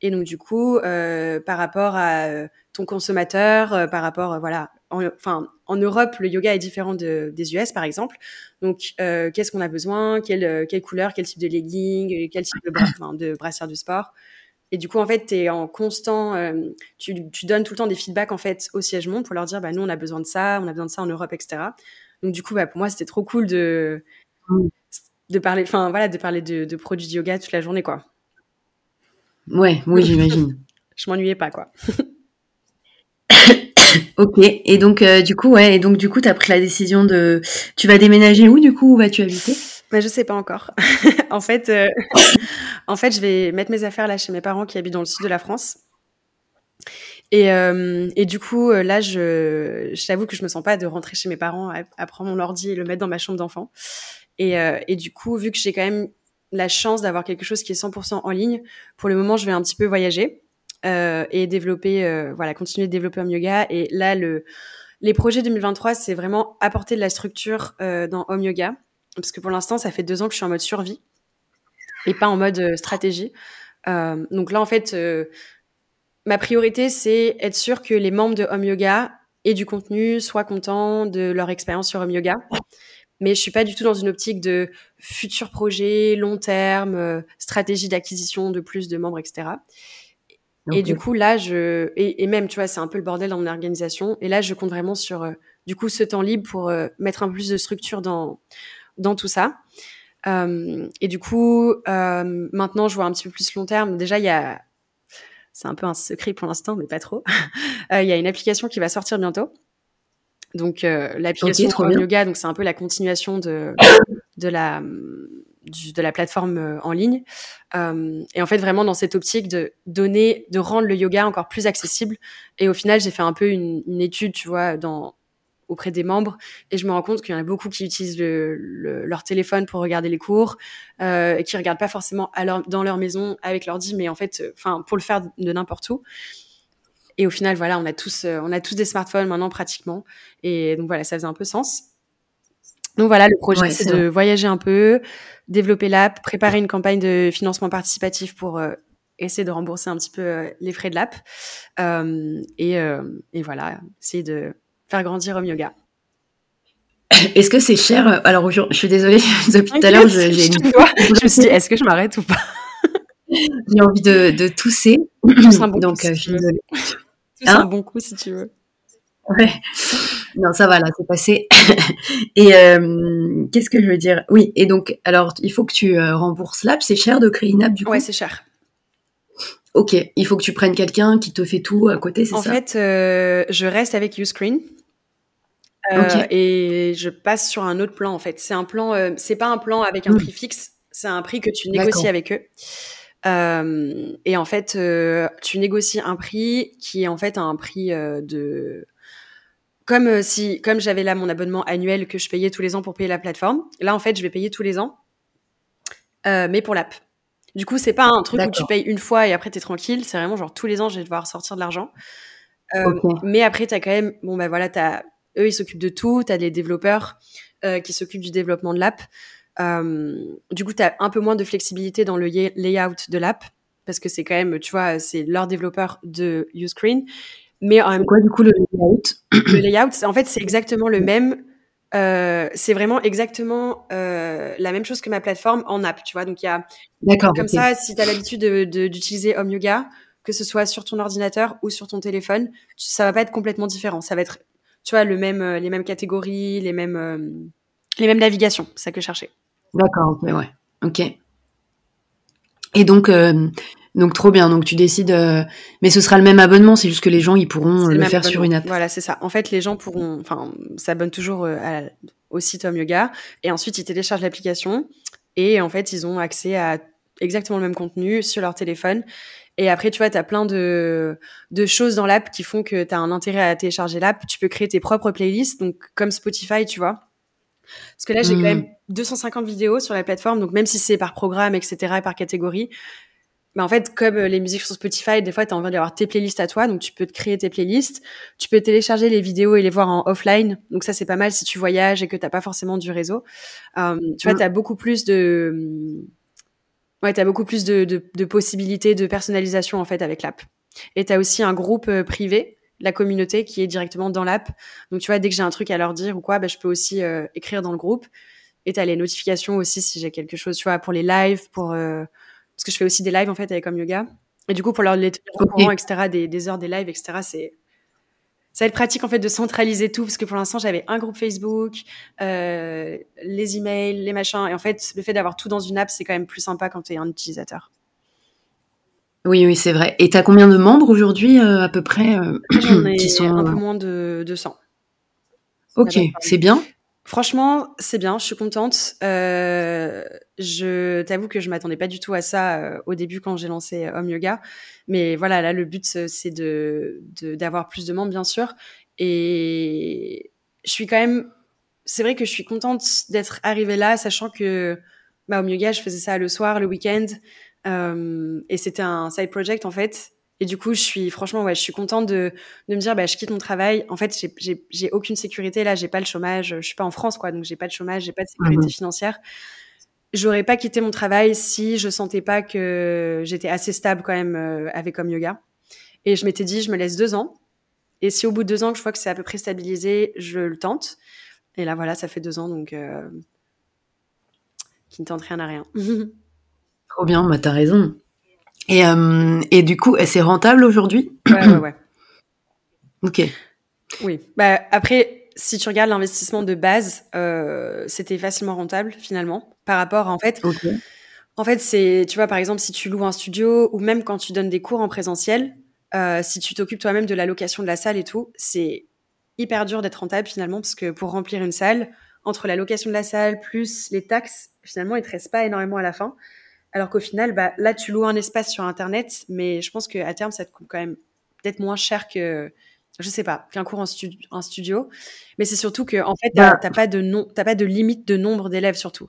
Et donc, du coup, euh, par rapport à euh, ton consommateur, euh, par rapport, voilà, enfin, en Europe, le yoga est différent de, des US, par exemple. Donc, euh, qu'est-ce qu'on a besoin? Quelle, euh, quelle couleur, quel type de legging, euh, quel type de, bras, de brassière de sport? Et du coup, en fait, tu es en constant... tu, tu, donnes tout le temps des feedbacks, en fait, au siège monde pour leur dire, bah, nous, on a besoin de ça, on a besoin de ça en Europe, etc. Donc, du coup, bah, pour moi, c'était trop cool de, de parler, enfin, voilà, de parler de, de produits de yoga toute la journée, quoi. Ouais, oui, j'imagine. Je m'ennuyais pas, quoi. Ok. Et donc, euh, du coup, ouais. Et donc, du coup, t'as pris la décision de. Tu vas déménager où, du coup Où vas-tu habiter? Bah, je sais pas encore. en fait, euh, en fait, je vais mettre mes affaires là chez mes parents qui habitent dans le sud de la France. Et, euh, et du coup, là, je, je t'avoue que je me sens pas de rentrer chez mes parents à, prendre mon ordi et le mettre dans ma chambre d'enfant. Et, et du coup, vu que j'ai quand même la chance d'avoir quelque chose qui est 100% en ligne, pour le moment, je vais un petit peu voyager. Euh, et développer, euh, voilà, continuer de développer Home Yoga. Et là, le, les projets 2023, c'est vraiment apporter de la structure euh, dans Home Yoga. Parce que pour l'instant, ça fait deux ans que je suis en mode survie et pas en mode stratégie. donc là, en fait, ma priorité, c'est être sûr que les membres de Home Yoga et du contenu soient contents de leur expérience sur Home Yoga. Mais je suis pas du tout dans une optique de futur projet, long terme, stratégie d'acquisition de plus de membres, etc. Et du coup, là, je et, et, même, tu vois, c'est un peu le bordel dans mon organisation. Et là, je compte vraiment sur euh, du coup ce temps libre pour euh, mettre un peu plus de structure dans dans tout ça. et du coup, maintenant, je vois un petit peu plus long terme. Déjà, il y a, c'est un peu un secret pour l'instant, mais pas trop. Il y a une application qui va sortir bientôt. Donc, l'application okay, Yoga, donc c'est un peu la continuation de, de la de la plateforme euh, en ligne. Euh, et en fait, vraiment dans cette optique de donner, de rendre le yoga encore plus accessible. Et au final, j'ai fait un peu une, étude, tu vois, dans, auprès des membres, et je me rends compte qu'il y en a beaucoup qui utilisent le, le, leur téléphone pour regarder les cours, euh, et qui regardent pas forcément dans leur maison avec l'ordi, mais en fait, euh, pour le faire de n'importe où. Et au final, voilà, on a tous, on a tous des smartphones maintenant pratiquement, et donc voilà, ça faisait un peu sens. Donc voilà, le projet, c'est de voyager un peu, développer l'app, préparer une campagne de financement participatif pour euh, essayer de rembourser un petit peu euh, les frais de l'app. Euh, et, et, voilà, essayer de faire grandir Home Yoga. Est-ce que c'est cher? Alors, je, suis désolée, depuis tout à l'heure, j'ai une... Je me suis dit, est-ce que je m'arrête ou pas? J'ai envie de, de tousser. un bon Donc, coup, si je suis désolée. Un bon coup si tu veux. Ouais. Non, ça va, là, c'est passé. et euh, qu'est-ce que je veux dire? Oui, et donc, alors, il faut que tu euh, rembourses l'app. C'est cher de créer une app, du coup? Ouais, c'est cher. Ok, il faut que tu prennes quelqu'un qui te fait tout à côté, c'est ça? En fait, euh, je reste avec Uscreen. Euh, okay. Et je passe sur un autre plan, en fait. C'est un plan, euh, c'est pas un plan avec un mmh. prix fixe, c'est un prix que tu négocies avec eux. Euh, et en fait, tu négocies un prix qui est en fait un prix de comme euh, si, comme j'avais là mon abonnement annuel que je payais tous les ans pour payer la plateforme, là en fait je vais payer tous les ans, euh, mais pour l'app. Du coup, c'est pas un truc où tu payes une fois et après t'es tranquille. C'est vraiment genre tous les ans je vais devoir sortir de l'argent. Euh, okay. Mais après t'as quand même, bon ben bah, voilà, t'as eux ils s'occupent de tout. T'as des développeurs qui s'occupent du développement de l'app. Du coup, t'as un peu moins de flexibilité dans le layout de l'app parce que c'est quand même, tu vois, c'est leur développeur de Uscreen. Mais en même quoi, du coup, le layout? Le layout, en fait, c'est exactement le même. Euh, c'est vraiment exactement euh, la même chose que ma plateforme en app, tu vois. Donc, il y a. D'accord. Comme okay. ça, si tu as l'habitude d'utiliser Home Yoga, que ce soit sur ton ordinateur ou sur ton téléphone, ça va pas être complètement différent. Ça va être, tu vois, le même, euh, les mêmes catégories, les mêmes, euh, les mêmes navigations. C'est ça que je cherchais. D'accord, ok, ouais. Ok. Et donc, euh, donc trop bien. Donc tu décides, euh... mais ce sera le même abonnement. C'est juste que les gens ils pourront le, le faire abonnement. sur une app. Voilà, c'est ça. En fait, les gens pourront, enfin, s'abonnent toujours euh, à, au site Home Yoga et ensuite ils téléchargent l'application et en fait ils ont accès à exactement le même contenu sur leur téléphone. Et après, tu vois, tu as plein de, de choses dans l'app qui font que tu as un intérêt à télécharger l'app. Tu peux créer tes propres playlists, donc comme Spotify, tu vois. Parce que là, j'ai mmh. quand même 250 vidéos sur la plateforme, donc même si c'est par programme, etc., et par catégorie, mais en fait, comme les musiques sur Spotify, des fois, tu as envie d'avoir tes playlists à toi, donc tu peux te créer tes playlists. Tu peux télécharger les vidéos et les voir en offline. Donc ça, c'est pas mal si tu voyages et que t'as pas forcément du réseau. Euh, tu vois, mmh. tu as beaucoup plus de... Ouais, tu as beaucoup plus de, de, de, possibilités de personnalisation, en fait, avec l'app. Et tu as aussi un groupe euh, privé, la communauté, qui est directement dans l'app. Donc, tu vois, dès que j'ai un truc à leur dire ou quoi, bah, je peux aussi euh, écrire dans le groupe. Et tu as les notifications aussi si j'ai quelque chose, tu vois, pour les lives, pour... Euh, parce que je fais aussi des lives en fait avec Comme Yoga. Et du coup, pour leur les tenir au courant, etc., des, des, heures des lives, etc., c'est ça va être pratique en fait de centraliser tout parce que pour l'instant j'avais un groupe Facebook, euh, les emails, les machins et en fait le fait d'avoir tout dans une app c'est quand même plus sympa quand tu es un utilisateur. Oui oui c'est vrai. Et tu as combien de membres aujourd'hui euh, à peu près euh, qui sont un peu moins de 200. Ok c'est bien. Franchement, c'est bien, je suis contente. Euh, je t'avoue que je m'attendais pas du tout à ça euh, au début quand j'ai lancé Home Yoga, mais voilà, là le but c'est de d'avoir plus de membres bien sûr, et je suis quand même, c'est vrai que je suis contente d'être arrivée là, sachant que bah, Home Yoga, je faisais ça le soir, le week-end, euh, et c'était un side project en fait, et du coup, je suis franchement, ouais, je suis contente de, de me dire, bah, je quitte mon travail. En fait, j'ai aucune sécurité. Là, j'ai pas le chômage. Je suis pas en France, quoi, donc j'ai pas de chômage, j'ai pas de sécurité mmh. financière. J'aurais pas quitté mon travail si je sentais pas que j'étais assez stable quand même euh, avec Home Yoga. Et je m'étais dit, je me laisse deux ans. Et si au bout de deux ans que je vois que c'est à peu près stabilisé, je le tente. Et là, voilà, ça fait deux ans, donc euh, qui ne tente rien à rien. Trop bien, bah t'as raison. Et, euh, et du coup, c'est rentable aujourd'hui Ouais, ouais, ouais. Ok. Oui. Bah, après, si tu regardes l'investissement de base, euh, c'était facilement rentable finalement par rapport à, en fait. En fait, c'est, tu vois, par exemple, si tu loues un studio ou même quand tu donnes des cours en présentiel, euh, si tu t'occupes toi-même de la location de la salle et tout, c'est hyper dur d'être rentable finalement parce que pour remplir une salle, entre la location de la salle plus les taxes, finalement, il te reste pas énormément à la fin. Alors qu'au final, bah, là, tu loues un espace sur Internet, mais je pense qu'à terme, ça te coûte quand même peut-être moins cher que, je sais pas, qu'un cours en, studio. Mais c'est surtout que, en fait, tu n'as bah. pas, de pas de limite de nombre d'élèves, surtout.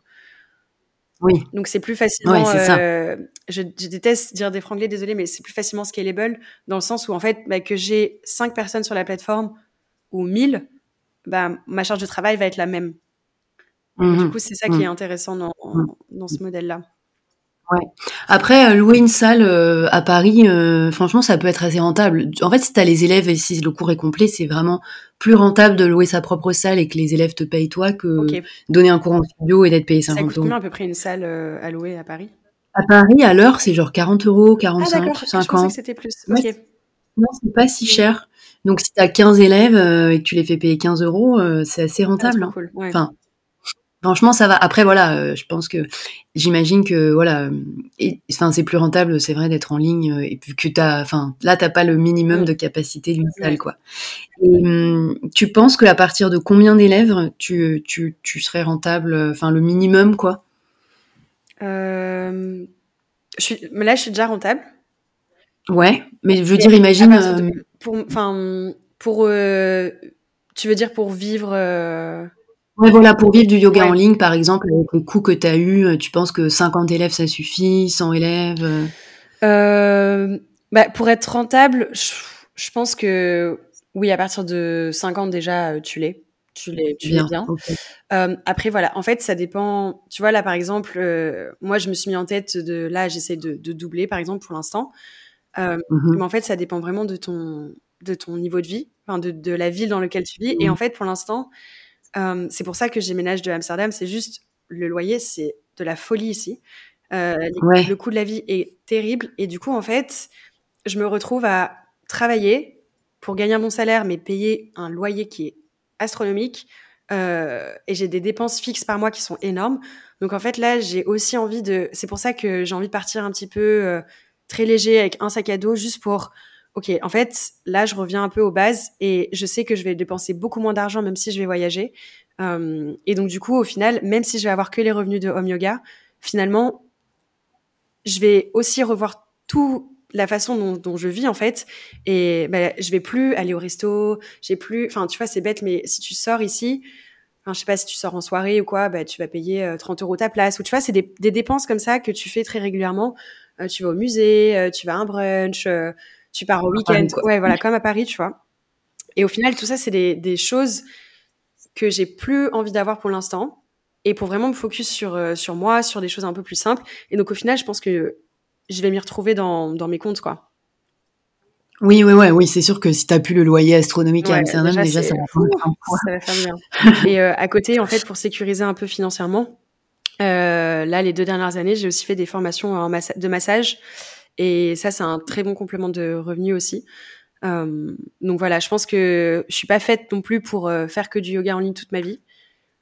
Oui. Donc c'est plus facilement. Euh, je, je, déteste dire des franglais, désolé, mais c'est plus facilement scalable dans le sens où en fait bah, que j'ai 5 personnes sur la plateforme ou 1000, bah, ma charge de travail va être la même. Du mmh coup, c'est ça qui est mmh. intéressant dans, mmh. dans ce modèle-là. Ouais. Après, euh, louer une salle euh, à Paris, euh, franchement, ça peut être assez rentable. En fait, si tu as les élèves et si le cours est complet, c'est vraiment plus rentable de louer sa propre salle et que les élèves te payent toi que donner un cours en studio et d'être payé 50 euros. Ça coûte combien à peu près une salle à louer à Paris? À Paris, à l'heure, c'est genre 40 euros, 45, ah, 50. Je pensais que c'était plus. Non, c'est pas si cher. Donc, si tu as 15 élèves et que tu les fais payer 15 euros, c'est assez ah, rentable. Ah, cool. ouais. Enfin, Franchement, ça va. Après, voilà, euh, je pense que j'imagine que voilà, enfin c'est plus rentable, c'est vrai, d'être en ligne euh, et puis que t'as, enfin là t'as pas le minimum mm. de capacité d'une salle, quoi. Et, hum, tu penses que à partir de combien d'élèves tu, tu, tu, serais rentable, enfin le minimum, quoi? Euh, je suis, là, je suis déjà rentable. Ouais, mais je veux dire, imagine. pour, enfin, pour, tu veux dire pour vivre Ouais, voilà, pour vivre du yoga en ligne, par exemple, avec le coût que tu as eu, euh, tu penses que 50 élèves, ça suffit 100 élèves euh? Euh, bah, Pour être rentable, je, pense que oui, à partir de 50 déjà, tu l'es. Tu l'es, bien. après, voilà, en fait, ça dépend. Tu vois, là, par exemple, moi, je me suis mis en tête de. Là, j'essaie de, doubler, par exemple, pour l'instant. Mmh mais en fait, ça dépend vraiment de ton, de ton niveau de vie, de, de la ville dans laquelle tu vis. Et en mmh. fait, pour l'instant, euh, c'est pour ça que j'éménage de Amsterdam. C'est juste le loyer, c'est de la folie ici. Euh, le coût de la vie est terrible. Et du coup, en fait, je me retrouve à travailler pour gagner mon salaire, mais payer un loyer qui est astronomique. Euh, et j'ai des dépenses fixes par mois qui sont énormes. Donc en fait, là, j'ai aussi envie de. C'est pour ça que j'ai envie de partir un petit peu très léger avec un sac à dos, juste pour ok, en fait, là, je reviens un peu aux bases et je sais que je vais dépenser beaucoup moins d'argent même si je vais voyager. Euh, et donc, du coup, au final, même si je vais avoir que les revenus de home yoga, finalement, je vais aussi revoir tout la façon dont, je vis en fait. Et ben, je vais plus aller au resto j'ai plus enfin tu vois c'est bête mais si tu sors ici enfin je sais pas si tu sors en soirée ou quoi bah tu vas payer 30 euh, euros ta place. Ou tu vois c'est des, dépenses comme ça que tu fais très régulièrement. Euh, tu vas au musée tu vas à un brunch tu pars au week-end. Ouais, voilà, comme à Paris, tu vois. Et au final, tout ça, c'est des, choses que j'ai plus envie d'avoir pour l'instant. Et pour vraiment me focus sur, euh, sur moi, sur des choses un peu plus simples. Et donc, au final, je pense que je vais m'y retrouver dans, dans mes comptes, quoi. Oui, oui, oui, oui, c'est sûr que si tu as plus le loyer astronomique à Amsterdam, déjà, ça, va faire bien. Et euh, à côté, en fait, pour sécuriser un peu financièrement, euh, là, les deux dernières années, j'ai aussi fait des formations de massage et ça, c'est un très bon complément de revenu aussi. Euh, donc voilà, je pense que je suis pas faite non plus pour euh, faire que du yoga en ligne toute ma vie.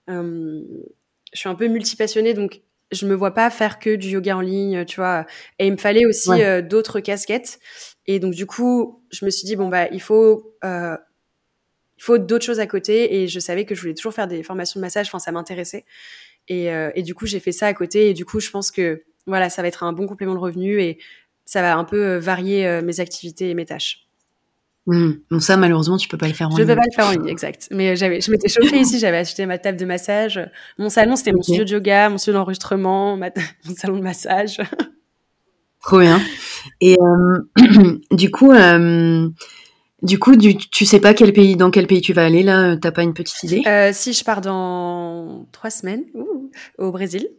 Euh, je suis un peu multipassionnée, donc je me vois pas faire que du yoga en ligne, tu vois. Et il me fallait aussi euh, d'autres casquettes. Et donc du coup, je me suis dit bon bah il faut il faut d'autres choses à côté. Et je savais que je voulais toujours faire des formations de massage. Enfin, ça m'intéressait. Et, et du coup, j'ai fait ça à côté. Et du coup, je pense que voilà, ça va être un bon complément de revenu. Et ça va un peu euh, varier euh, mes activités et mes tâches. Mmh. Bon, ça, malheureusement, tu peux pas le faire en ligne. Je peux pas le faire en ligne, exact. Mais j'avais, je m'étais chauffée ici, j'avais acheté ma table de massage. Mon salon, c'était mon studio de yoga, mon studio d'enregistrement, mon salon de massage. Trop bien. Et euh, du coup, du coup, tu sais pas quel pays, dans quel pays tu vas aller là T'as pas une petite idée? Si je pars dans trois semaines au Brésil.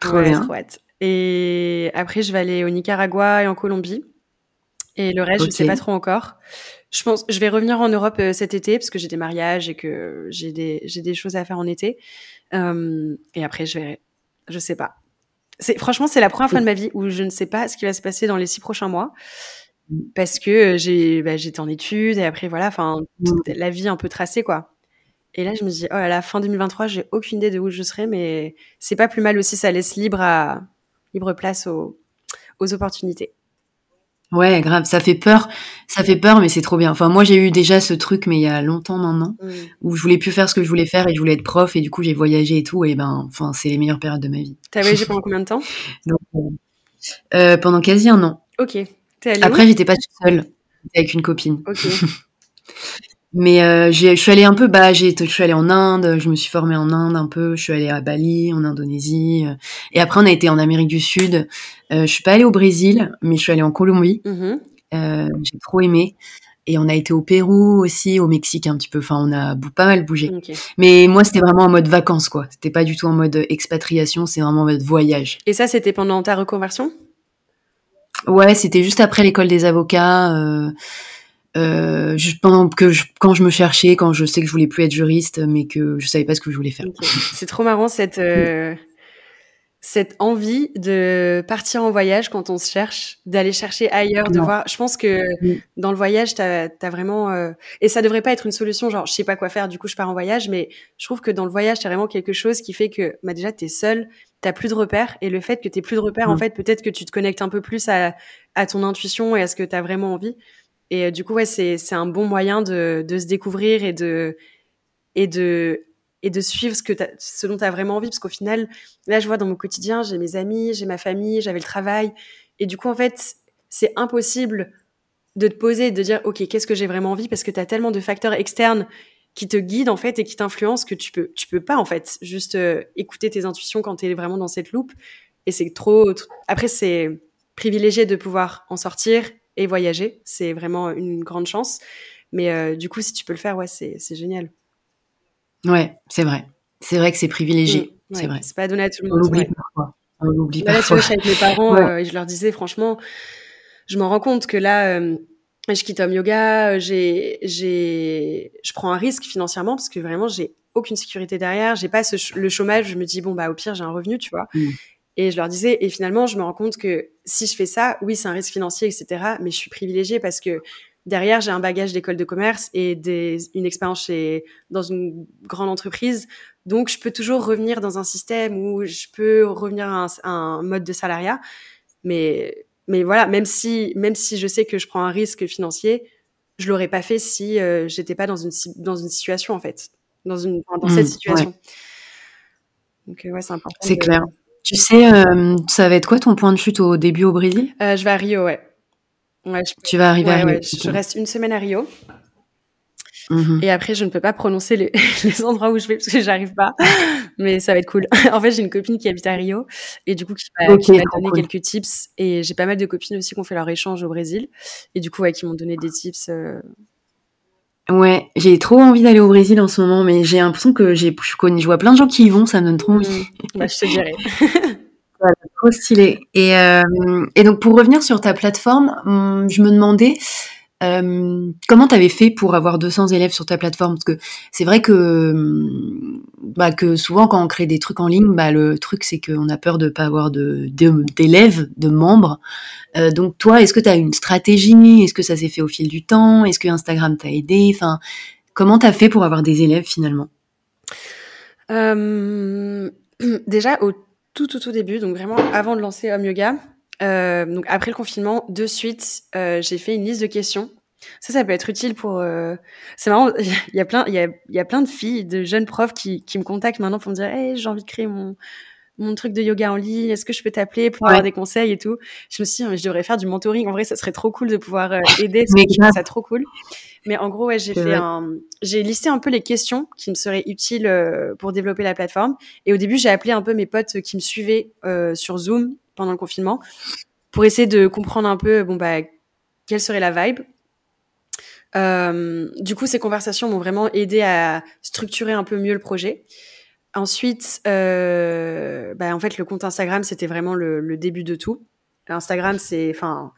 Trop bien. Trop et après, je vais aller au Nicaragua et en Colombie. Et le reste, je je sais pas trop encore. Je pense, je vais revenir en Europe euh, cet été parce que j'ai des mariages et que j'ai des, j'ai des choses à faire en été. Euh, et après, je verrai. Je sais pas. C'est, franchement, c'est la première fois de ma vie où je ne sais pas ce qui va se passer dans les six prochains mois parce que j'ai, bah, j'étais en études et après, voilà, enfin, la vie un peu tracée, quoi. Et là, je me dis, oh là là, fin 2023, j'ai aucune idée de où je serai, mais c'est pas plus mal aussi, ça laisse libre, à, libre place aux, aux opportunités. Ouais, grave, ça fait peur, ça fait peur, mais c'est trop bien. Enfin, moi, j'ai eu déjà ce truc, mais il y a longtemps maintenant, mmh. où je voulais plus faire ce que je voulais faire et je voulais être prof, et du coup, j'ai voyagé et tout, et ben, enfin, c'est les meilleures périodes de ma vie. T'as voyagé pendant combien de temps? Euh, euh, Pendant quasi un an. Ok. Après, j'étais pas toute seule, avec une copine. Ok. Mais euh, je suis allée un peu, bah, je suis allée en Inde, je me suis formée en Inde un peu, je suis allée à Bali, en Indonésie, euh, et après on a été en Amérique du Sud. Euh, je suis pas allée au Brésil, mais je suis allée en Colombie. Euh, j'ai trop aimé. Et on a été au Pérou aussi, au Mexique un petit peu. Enfin, on a pas mal bougé. Mais moi, c'était vraiment en mode vacances, quoi. C'était pas du tout en mode expatriation, c'est vraiment en mode voyage. Et ça, c'était pendant ta reconversion? Ouais, c'était juste après l'école des avocats. Euh, pendant que je, quand je me cherchais, quand je sais que je voulais plus être juriste, mais que je savais pas ce que je voulais faire. C'est trop marrant cette euh, cette envie de partir en voyage quand on se cherche, d'aller chercher ailleurs, de voir. Je pense que dans le voyage, t'as as vraiment euh, et ça devrait pas être une solution genre je sais pas quoi faire, du coup je pars en voyage, mais je trouve que dans le voyage, t'as vraiment quelque chose qui fait que bah déjà t'es seul, t'as plus de repères et le fait que t'aies plus de repères, en fait peut-être que tu te connectes un peu plus à à ton intuition et à ce que t'as vraiment envie. Et euh, du coup, ouais, c'est un bon moyen de, de se découvrir et de, et de, et de suivre ce, que ce dont tu as vraiment envie. Parce qu'au final, là, je vois dans mon quotidien, j'ai mes amis, j'ai ma famille, j'avais le travail. Et du coup, en fait, c'est impossible de te poser et de dire, OK, qu'est-ce que j'ai vraiment envie? Parce que tu as tellement de facteurs externes qui te guident, en fait, et qui t'influencent que tu peux, tu peux pas, en fait, juste euh, écouter tes intuitions quand tu es vraiment dans cette loupe. Et c'est trop... Après, c'est privilégié de pouvoir en sortir et voyager. C'est vraiment une grande chance. Mais euh, du coup, si tu peux le faire, ouais, c'est génial. Ouais, c'est vrai. C'est vrai que c'est privilégié. Mm, c'est vrai. C'est pas donné à tout le monde. On l'oublie parfois. On l'oublie bah, parfois. Là, tu vois, avec mes parents, euh, et je leur disais, franchement, je m'en rends compte que là, euh, je quitte Home Yoga, j'ai, j'ai, je prends un risque financièrement parce que vraiment, j'ai aucune sécurité derrière. J'ai pas ce, le chômage. Je me dis, bon, bah, au pire, j'ai un revenu, tu vois. Mm. Et je leur disais, et finalement, je me rends compte que si je fais ça, oui, c'est un risque financier, etc. Mais je suis privilégiée parce que derrière, j'ai un bagage d'école de commerce et des, une expérience chez, dans une grande entreprise. Donc, je peux toujours revenir dans un système où je peux revenir à un, mode de salariat. Mais, mais voilà, même si, même si je sais que je prends un risque financier, je l'aurais pas fait si euh, j'étais pas dans une, dans une situation, en fait, dans, une, dans cette mmh, situation. Donc, euh, ouais, c'est important. C'est clair. Tu sais, euh, ça va être quoi ton point de chute au début au Brésil? Euh, Je vais à Rio, ouais. Tu vas arriver à Rio. Je reste une semaine à Rio. Mhm. Et après, je ne peux pas prononcer les, les, endroits où je vais parce que j'arrive pas. Mais ça va être cool. en fait, j'ai une copine qui habite à Rio et du coup qui m'a donné quelques tips. Et j'ai pas mal de copines aussi qui ont fait leur échange au Brésil et du coup ouais, qui m'ont donné des tips. Euh, Ouais, j'ai trop envie d'aller au Brésil en ce moment, mais j'ai l'impression que j'ai, je connais, je vois plein de gens qui y vont, ça me donne trop envie. Mmh. Bah, je te dirais. trop stylé. Et, euh, et donc pour revenir sur ta plateforme, hum, je me demandais euh, comment tu avais fait pour avoir 200 élèves sur ta plateforme? Parce que c'est vrai que, hum, bah, que souvent quand on crée des trucs en ligne, bah, le truc c'est qu'on a peur de pas avoir de, d'élèves, de, membres. Euh, donc toi, est-ce que tu as une stratégie? Est-ce que ça s'est fait au fil du temps? Est-ce que Instagram t'a aidé? Enfin, comment tu as fait pour avoir des élèves finalement? Euh, Déjà au tout tout tout début, donc vraiment avant de lancer Home Yoga, euh, donc après le confinement, de suite, euh, j'ai fait une liste de questions. Ça, ça peut être utile pour. Euh... C'est marrant. Il y a plein, il y a, y a plein de filles, de jeunes profs qui, qui me contactent maintenant pour me dire, hey, j'ai envie de créer mon mon truc de yoga en ligne. Est-ce que je peux t'appeler pour avoir des conseils et tout? Je me suis dit, je devrais faire du mentoring. En vrai, ça serait trop cool de pouvoir aider. Ça trop cool. Mais en gros, ouais, j'ai fait un, j'ai listé un peu les questions qui me seraient utiles euh, pour développer la plateforme. Et au début, j'ai appelé un peu mes potes qui me suivaient euh, sur Zoom pendant le confinement pour essayer de comprendre un peu, bon bah, quelle serait la vibe. Euh, du coup, ces conversations m'ont vraiment aidé à structurer un peu mieux le projet. Ensuite, bah, en fait, le compte Instagram, c'était vraiment le, le, début de tout. Instagram, c'est, enfin,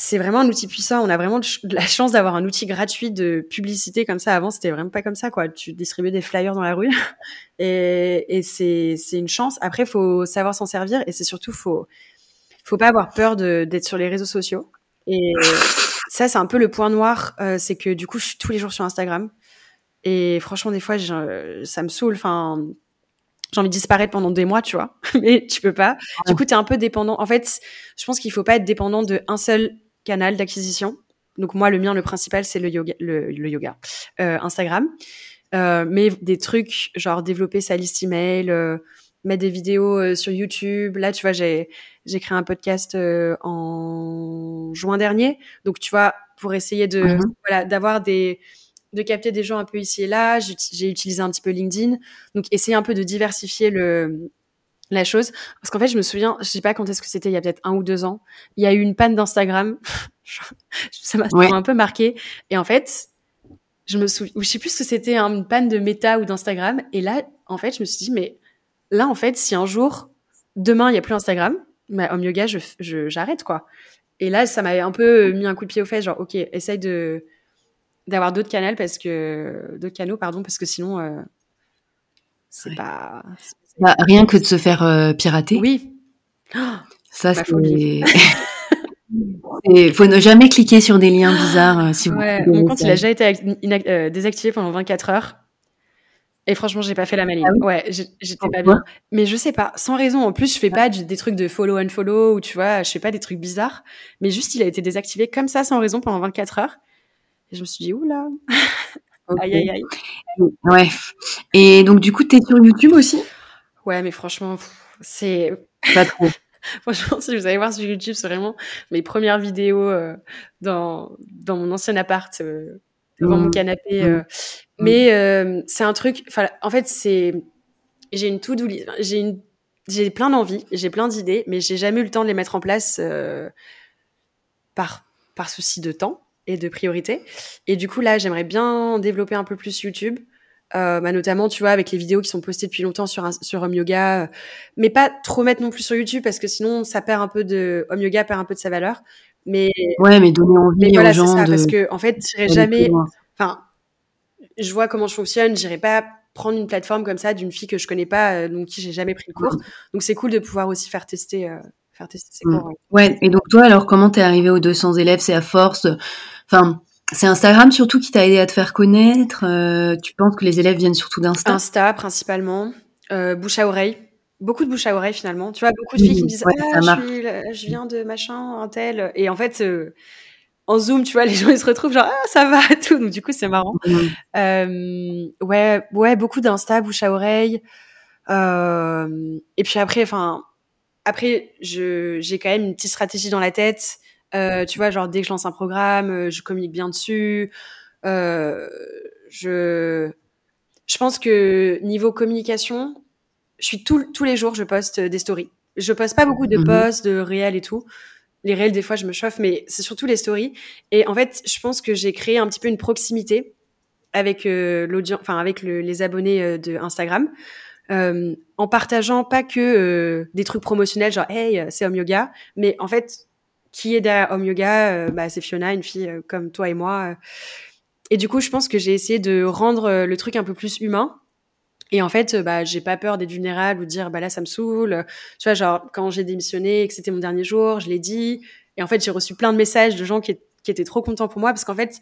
c'est vraiment un outil puissant. On a vraiment de la chance d'avoir un outil gratuit de publicité comme ça. Avant, c'était vraiment pas comme ça, quoi. Tu distribuais des flyers dans la rue, et, et c'est, c'est une chance. Après, faut savoir s'en servir, et c'est surtout faut, faut pas avoir peur de, d'être sur les réseaux sociaux. Et ça, c'est un peu le point noir, euh, c'est que du coup, je suis tous les jours sur Instagram. Et franchement, des fois, ça me saoule. Enfin, j'ai envie de disparaître pendant des mois, tu vois, mais tu peux pas. Du coup, tu es un peu dépendant. En fait, je pense qu'il faut pas être dépendant d'un seul canal d'acquisition. Donc moi, le mien, le principal, c'est le yoga, le, yoga, euh, Instagram. Euh, mais des trucs genre développer sa liste email, euh, mettre des vidéos sur YouTube. Là, tu vois, j'ai j'ai créé un podcast en juin dernier. Donc, tu vois, pour essayer de mhm. voilà d'avoir des de capter des gens un peu ici et là. J'ai utilisé un petit peu LinkedIn. Donc, essayer un peu de diversifier le, la chose. Parce qu'en fait, je me souviens, je sais pas quand est-ce que c'était, il y a peut-être un ou deux ans, il y a eu une panne d'Instagram. ça m'a un peu marqué. Et en fait, je me souviens, ou je sais plus ce que c'était, hein, une panne de méta ou d'Instagram. Et là, en fait, je me suis dit, mais là, en fait, si un jour, demain, il y a plus Instagram, bah, Home Yoga, je, j'arrête, quoi. Et là, ça m'a un peu mis un coup de pied aux fesses, genre, ok, essaye de, d'avoir d'autres canaux parce que d'autres canaux pardon parce que sinon euh, c'est pas bah, rien que de se faire euh, pirater. Oui. Ça c'est il faut ne jamais cliquer sur des liens bizarres euh, si ouais, mon compte il a déjà été désactivé pendant 24 heures. Et franchement j'ai pas fait la maline. Ah ouais j'étais pas bien. Mais je sais pas sans raison. En plus je fais pas des trucs de follow and follow ou tu vois je fais pas des trucs bizarres. Mais juste il a été désactivé comme ça sans raison pendant 24 heures. Et je me suis dit, oula, aïe, aïe, aïe. Ouais. Et donc, du coup, tu es sur YouTube aussi? Ouais, mais franchement, c'est. Pas trop. franchement, si vous allez voir sur YouTube, c'est vraiment mes premières vidéos euh, dans, dans mon ancien appart, euh, devant mon mmh. canapé. Euh. Mmh. Mais c'est un truc. En fait, c'est. J'ai une to-do list. J'ai une j'ai plein d'envies, j'ai plein d'idées, mais j'ai jamais eu le temps de les mettre en place par, par souci de temps et de priorité. Et du coup, là, j'aimerais bien développer un peu plus YouTube. Euh, bah, notamment, tu vois, avec les vidéos qui sont postées depuis longtemps sur, sur Home Yoga, euh, mais pas trop mettre non plus sur YouTube parce que sinon, ça perd un peu de, Home Yoga perd un peu de sa valeur. Mais, ouais, mais donner envie voilà, aux gens ça, parce que, en fait, j'irai jamais, enfin, je vois comment je fonctionne, j'irai pas prendre une plateforme comme ça d'une fille que je connais pas, euh, donc qui j'ai jamais pris le cours. Donc, c'est cool de pouvoir aussi faire tester, faire tester ses mmh. cours. Ouais. et donc toi, alors, comment t'es arrivé aux 200 élèves? C'est à force Enfin, c'est Instagram surtout qui t'a aidé à te faire connaître. Euh, tu penses que les élèves viennent surtout d'Insta? Insta principalement, euh, bouche à oreille. Beaucoup de bouche à oreille finalement. Tu vois, beaucoup de filles qui me disent ah, je, je, viens de machin, un tel. Et en fait, euh, en Zoom, tu vois, les gens ils se retrouvent genre ah, ça va tout. Donc du coup, c'est marrant. ouais, ouais, beaucoup d'Insta, bouche à oreille. et puis après, enfin, après, j'ai quand même une petite stratégie dans la tête. Euh, tu vois, genre dès que je lance un programme, euh, je communique bien dessus. Euh, je, je pense que niveau communication, je suis tous les jours, je poste des stories. Je poste pas beaucoup de mmh posts, de réels et tout. Les réels, des fois, je me chauffe, mais c'est surtout les stories. Et en fait, je pense que j'ai créé un petit peu une proximité avec l'audience, enfin avec les abonnés de Instagram. en partageant pas que des trucs promotionnels genre hey c'est Home Yoga mais en fait qui est derrière Home Yoga euh, bah, C'est Fiona, une fille euh, comme toi et moi. Euh. Et du coup, je pense que j'ai essayé de rendre le truc un peu plus humain. Et en fait, bah, j'ai pas peur d'être vulnérable ou de dire, bah là, ça me saoule. Tu vois, genre, quand j'ai démissionné et que c'était mon dernier jour, je l'ai dit. Et en fait, j'ai reçu plein de messages de gens qui, étaient trop contents pour moi parce qu'en fait,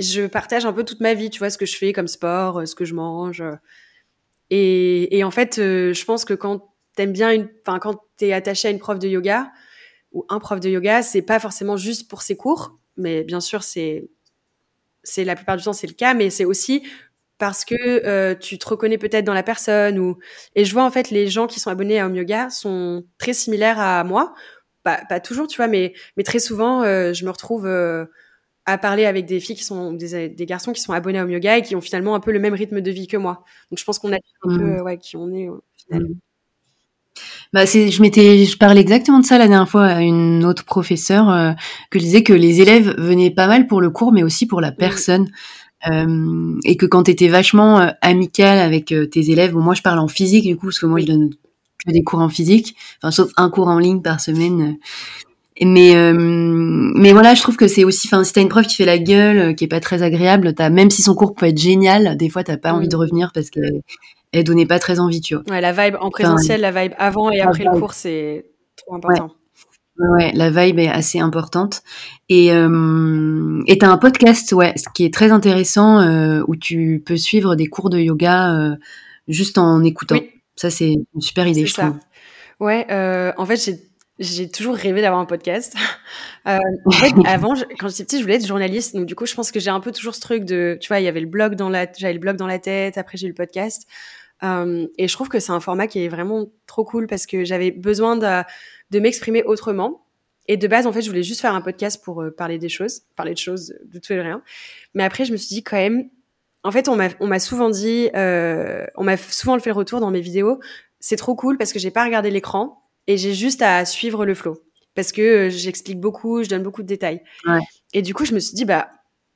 je partage un peu toute ma vie, tu vois, ce que je fais comme sport, ce que je mange. Et, en fait, je pense que quand t'aimes bien enfin, quand t'es attaché à une prof de yoga, ou un prof de yoga, c'est pas forcément juste pour ses cours, mais bien sûr, c'est, c'est la plupart du temps, c'est le cas, mais c'est aussi parce que euh, tu te reconnais peut-être dans la personne ou et je vois en fait les gens qui sont abonnés à Home Yoga sont très similaires à moi pas, pas toujours tu vois mais mais très souvent euh, je me retrouve euh, à parler avec des filles qui sont des, des, garçons qui sont abonnés à Home Yoga et qui ont finalement un peu le même rythme de vie que moi donc je pense qu'on a un peu mmh. ouais qui on est au final mmh. Bah c'est, je m'étais, je parlais exactement de ça la dernière fois à une autre professeure euh, que je disais que les élèves venaient pas mal pour le cours, mais aussi pour la personne. Euh, et que quand tu étais vachement euh, amical avec euh, tes élèves, bon, moi je parle en physique du coup, parce que moi je donne que des cours en physique, enfin sauf un cours en ligne par semaine. Mais mais voilà, je trouve que c'est aussi, enfin si t'as une prof qui fait la gueule, qui est pas très agréable, t'as même si son cours peut être génial, des fois t'as pas envie de revenir parce que elle donnait pas très envie, tu vois. Ouais, la vibe en présentiel, la vibe avant et après le cours, c'est trop important. Ouais, la vibe est assez importante. Et euh, et t'as un podcast, ouais, ce qui est très intéressant, euh, où tu peux suivre des cours de yoga euh, juste en écoutant. Oui. Ça, c'est une super idée, je C'est trouve. ça. Ouais, euh, en fait, j'ai j'ai toujours rêvé d'avoir un podcast. Euh, en fait, avant, je- quand j'étais petite, je voulais être journaliste. Donc, du coup, je pense que j'ai un peu toujours ce truc de, tu vois, il y avait le blog dans la, j'avais le blog dans la tête. Après, j'ai eu le podcast. Euh, et je trouve que c'est un format qui est vraiment trop cool parce que j'avais besoin de, de m'exprimer autrement. Et de base, en fait, je voulais juste faire un podcast pour euh, parler des choses, parler de choses, de tout et de rien. Mais après, je me suis dit quand même, en fait, on m'a, souvent dit, on m'a souvent fait le retour dans mes vidéos. C'est trop cool parce que j'ai pas regardé l'écran et j'ai juste à suivre le flow parce que euh, j'explique beaucoup, je donne beaucoup de détails. Ouais. Et du coup, je me suis dit, bah,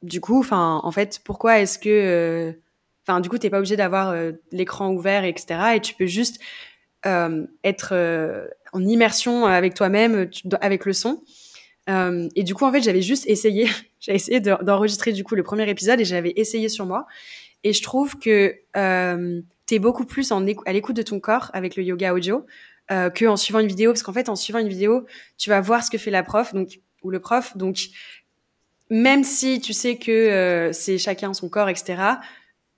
du coup, enfin, en fait, pourquoi est-ce que, euh, enfin, du coup, t'es pas obligé d'avoir euh, l'écran ouvert, etc. Et tu peux juste euh, être euh, en immersion avec toi-même, tu- avec le son. Et du coup, en fait, j'avais juste essayé, j'ai essayé de- d'enregistrer du coup le premier épisode et j'avais essayé sur moi. Et je trouve que euh, t'es beaucoup plus en à l'écoute de ton corps avec le yoga audio euh, que en suivant une vidéo, parce qu'en fait, en suivant une vidéo, tu vas voir ce que fait la prof, donc ou le prof, donc même si tu sais que euh, c'est chacun son corps, etc.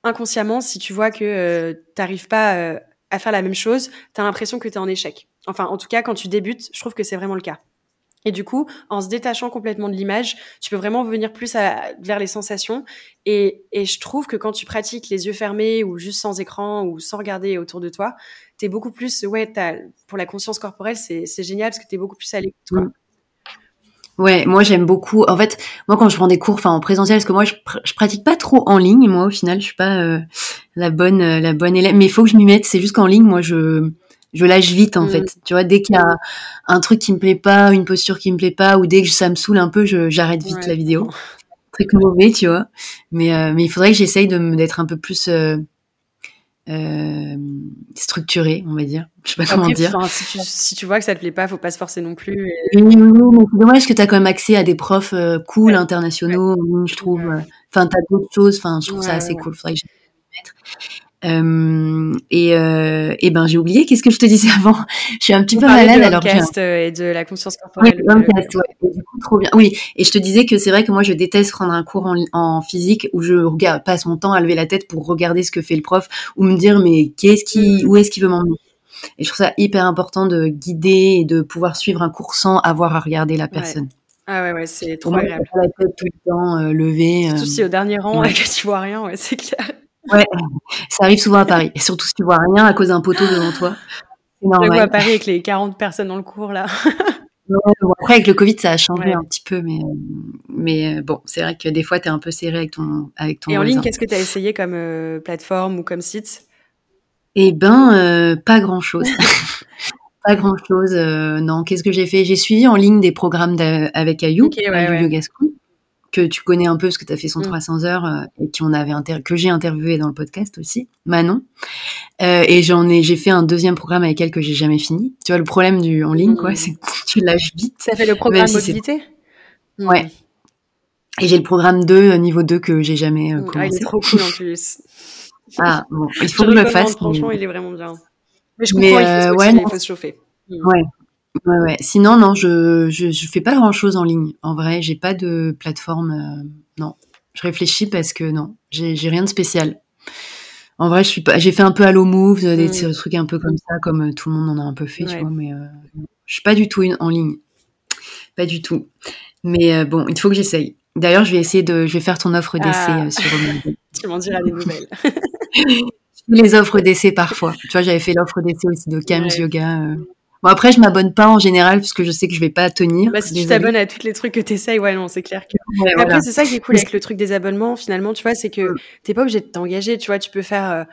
Inconsciemment, si tu vois que euh, t'arrives pas euh, à faire la même chose, t'as l'impression que t'es en échec. Enfin, en tout cas, quand tu débutes, je trouve que c'est vraiment le cas. Et du coup, en se détachant complètement de l'image, tu peux vraiment venir plus vers les sensations. Et, je trouve que quand tu pratiques les yeux fermés ou juste sans écran ou sans regarder autour de toi, t'es beaucoup plus, ouais, pour la conscience corporelle, c'est génial parce que t'es beaucoup plus à l'écoute. Mm. Ouais, moi j'aime beaucoup. En fait, moi quand je prends des cours, enfin en présentiel, parce que moi je, pr- pratique pas trop en ligne. Moi au final, je suis pas euh, la bonne euh, la bonne élève. Mais il faut que je m'y mette. C'est juste qu'en ligne, moi je je lâche vite en Mm. fait. Tu vois, dès qu'il y a un truc qui me plaît pas, une posture qui me plaît pas, ou dès que ça me saoule un peu, j'arrête vite Ouais. la vidéo. Truc mauvais, tu vois. Mais euh, mais il faudrait que j'essaye d'être un peu plus euh, euh, structurée, on va dire. Je sais pas comment dire. enfin, si, tu, si tu vois que ça te plaît pas, faut pas se forcer non plus. et- Oui, c'est dommage que tu as quand même accès à des profs euh, cool, Ouais. internationaux, je trouve. Enfin, tu as d'autres choses, enfin, je trouve ça assez cool. Faudrait que. Euh, et, euh, et ben, j'ai oublié, qu'est-ce que je te disais avant? Je suis un petit On peu malade, de alors j'ai un- euh, et de la conscience Oui, corporelle. ouais. Du coup, trop bien. Oui, et je te disais que c'est vrai que moi, je déteste prendre un cours en, en physique où je regarde, passe mon temps à lever la tête pour regarder ce que fait le prof ou me dire, mais qu'est-ce qui, Mm. où est-ce qu'il veut m'emmener? Et je trouve ça hyper important de guider et de pouvoir suivre un cours sans avoir à regarder la personne. Ah ouais, ouais, c'est trop agréable. la tête tout le temps euh, levée. Surtout si au dernier rang ouais. et que tu vois rien, ouais, c'est clair. Ouais, ça arrive souvent à Paris. Et surtout si tu vois rien à cause d'un poteau devant toi. Le vois à. Paris avec les 40 personnes dans le cours, là. Ouais, bon, après, avec le Covid, ça a changé Ouais. un petit peu, mais, euh, mais bon, c'est vrai que des fois, tu es un peu serré avec ton, avec ton Et en ligne, qu'est-ce que tu as essayé comme euh, plateforme ou comme site? Eh ben, euh, pas grand-chose. pas grand-chose. euh, non, qu'est-ce que j'ai fait? J'ai suivi en ligne des programmes avec Ayou, Ok, ouais, Ayou ouais. Que tu connais un peu parce que tu as fait son Mm. 300 heures euh, et qui on avait inter- que j'ai interviewé dans le podcast aussi, Manon. Euh, et j'en ai, j'ai fait un deuxième programme avec elle que j'ai jamais fini. Tu vois, le problème du en ligne, quoi, Mm. c'est que tu lâches vite. Ça fait le programme si mobilité? Hmm. Ouais. Et j'ai le programme 2, euh, niveau 2, que j'ai jamais Hmm. Ah, il commencé. est trop cool en plus. Ah, bon, il faut que je le fasse. mais- Franchement, il est vraiment bien. Mais je Mais, comprends, il, euh, faut se ouais, il faut se chauffer. Ouais. Ouais, ouais. Sinon, non, je, je, je fais pas grand chose en ligne. En vrai, j'ai pas de plateforme. euh, non. Je réfléchis parce que non, j'ai j'ai rien de spécial. En vrai, je suis pas. J'ai fait un peu Hello Moves, des Mm. trucs un peu comme ça, comme euh, tout le monde en a un peu fait, tu Ouais. vois. Mais euh, je suis pas du tout une- en ligne. Pas du tout. Mais euh, bon, il faut que j'essaye. D'ailleurs, je vais essayer de. Je vais faire ton offre d'essai Ah. euh, sur Tu m'en diras des nouvelles. les offres d'essai parfois. Tu vois, j'avais fait l'offre d'essai aussi de Cam's Ouais. Yoga. euh. Bon, après, je m'abonne pas en général parce que je sais que je vais pas tenir. bah, si tu t'abonnes à tous les trucs que tu essayes, ouais, non, c'est clair que. Ouais, Après, voilà. c'est ça qui est cool avec le truc des abonnements, finalement, tu vois, c'est que Mm. t'es pas obligé de t'engager, tu vois, tu peux faire euh,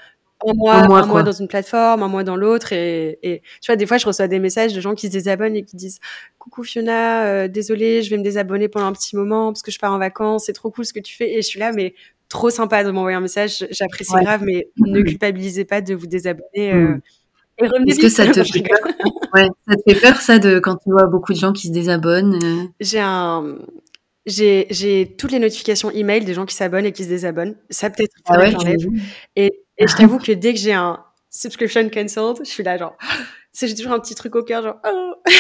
un mois, Un mois, un mois quoi. dans une plateforme, un mois dans l'autre, et, et tu vois, des fois, je reçois des messages de gens qui se désabonnent et qui disent Coucou Fiona, euh, désolé, je vais me désabonner pendant un petit moment parce que je pars en vacances, c'est trop cool ce que tu fais, et je suis là, mais trop sympa de m'envoyer un message, j'apprécie Ouais. grave, mais Mm. ne culpabilisez pas de vous désabonner. euh, Mm. Est-ce que ça te fait peur Ouais, ça te fait peur ça de quand tu vois beaucoup de gens qui se désabonnent euh J'ai un. J'ai, j'ai toutes les notifications email des gens qui s'abonnent et qui se désabonnent. Ça peut-être Ah ouais. Et, et je t'avoue que dès que j'ai un subscription cancelled, je suis là genre, tu j'ai toujours un petit truc au cœur genre, oh.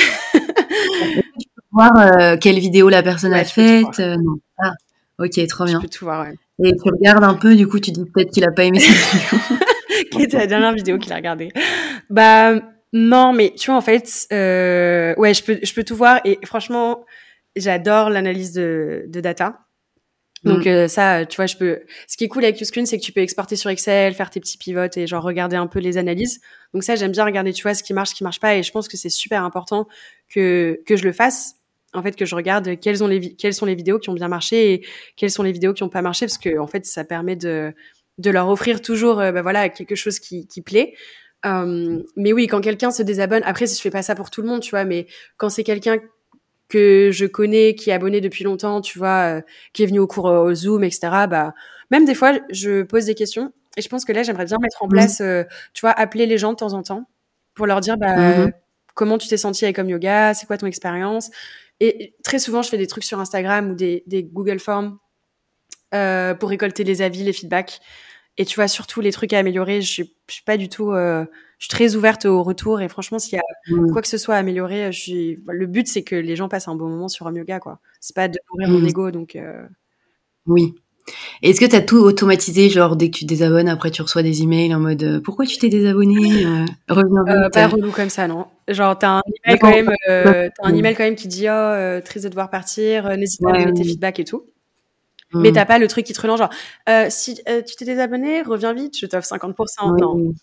Tu voir euh, quelle vidéo la personne a faite. Euh. Ah, ok, trop bien. Je peux tout voir, ouais. Et tu regardes un peu, du coup, tu dis peut-être qu'il a pas aimé cette vidéo. Quelle était la dernière vidéo qu'il a regardée Bah non, mais tu vois, en fait, euh, ouais, je peux, je peux tout voir. Et franchement, j'adore l'analyse de, de data. Donc mm. euh, ça, tu vois, je peux. Ce qui est cool avec Uscreen, c'est que tu peux exporter sur Excel, faire tes petits pivots et genre regarder un peu les analyses. Donc ça, j'aime bien regarder, tu vois, ce qui marche, ce qui marche pas. Et je pense que c'est super important que que je le fasse. En fait, que je regarde quelles ont les quelles sont les vidéos qui ont bien marché et quelles sont les vidéos qui ont pas marché, parce que en fait, ça permet de de leur offrir toujours, euh, bah, voilà, quelque chose qui qui plaît. Euh, mais oui, quand quelqu'un se désabonne, après, je fais pas ça pour tout le monde, tu vois, mais quand c'est quelqu'un que je connais, qui est abonné depuis longtemps, tu vois, euh, qui est venu au cours au Zoom, etc. Bah, même des fois, je pose des questions. Et je pense que là, j'aimerais bien mettre en mmh. place, euh, tu vois, appeler les gens de temps en temps pour leur dire, bah, mmh comment tu t'es senti avec Home Yoga, c'est quoi ton expérience? Et très souvent, je fais des trucs sur Instagram ou des, des Google Forms euh, pour récolter les avis, les feedbacks. Et tu vois, surtout les trucs à améliorer, je suis, je suis pas du tout, euh, je suis très ouverte au retour. Et franchement, s'il y a mmh. quoi que ce soit à améliorer, je suis, le but c'est que les gens passent un bon moment sur un yoga, quoi. C'est pas de nourrir mon mmh. ego, donc. Euh... Oui. Est-ce que tu as tout automatisé, genre dès que tu te désabonnes, après tu reçois des emails en mode euh, pourquoi tu t'es désabonné euh, Reviens euh, Pas relou comme ça, non. Genre t'as un email quand même, as un email quand même qui dit oh triste de devoir partir, n'hésite pas à donner tes feedbacks et tout. Mais mm. t'as pas le truc qui te relance genre euh, si euh, tu t'es désabonné, reviens vite, je t'offre 50%. Non.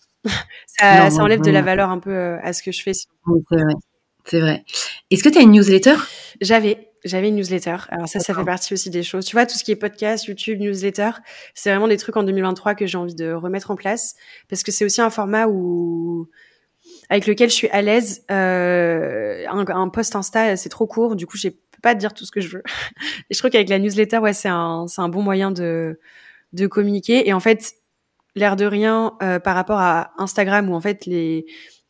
ça, ça, enlève de la valeur un peu euh, à ce que je fais. c'est vrai. C'est vrai. Est-ce que tu as une newsletter? J'avais. J'avais une newsletter. Alors ça, ça fait partie aussi des choses. Tu vois, tout ce qui est podcast, YouTube, newsletter, c'est vraiment des trucs en 2023 que j'ai envie de remettre en place parce que c'est aussi un format où avec lequel je suis à l'aise. Euh, un, un post Insta, c'est trop court. Du coup, j'ai pas te dire tout ce que je veux. Et je trouve qu'avec la newsletter, ouais, c'est un, c'est un bon moyen de, de communiquer. Et en fait, l'air de rien, euh, par rapport à Instagram où en fait les,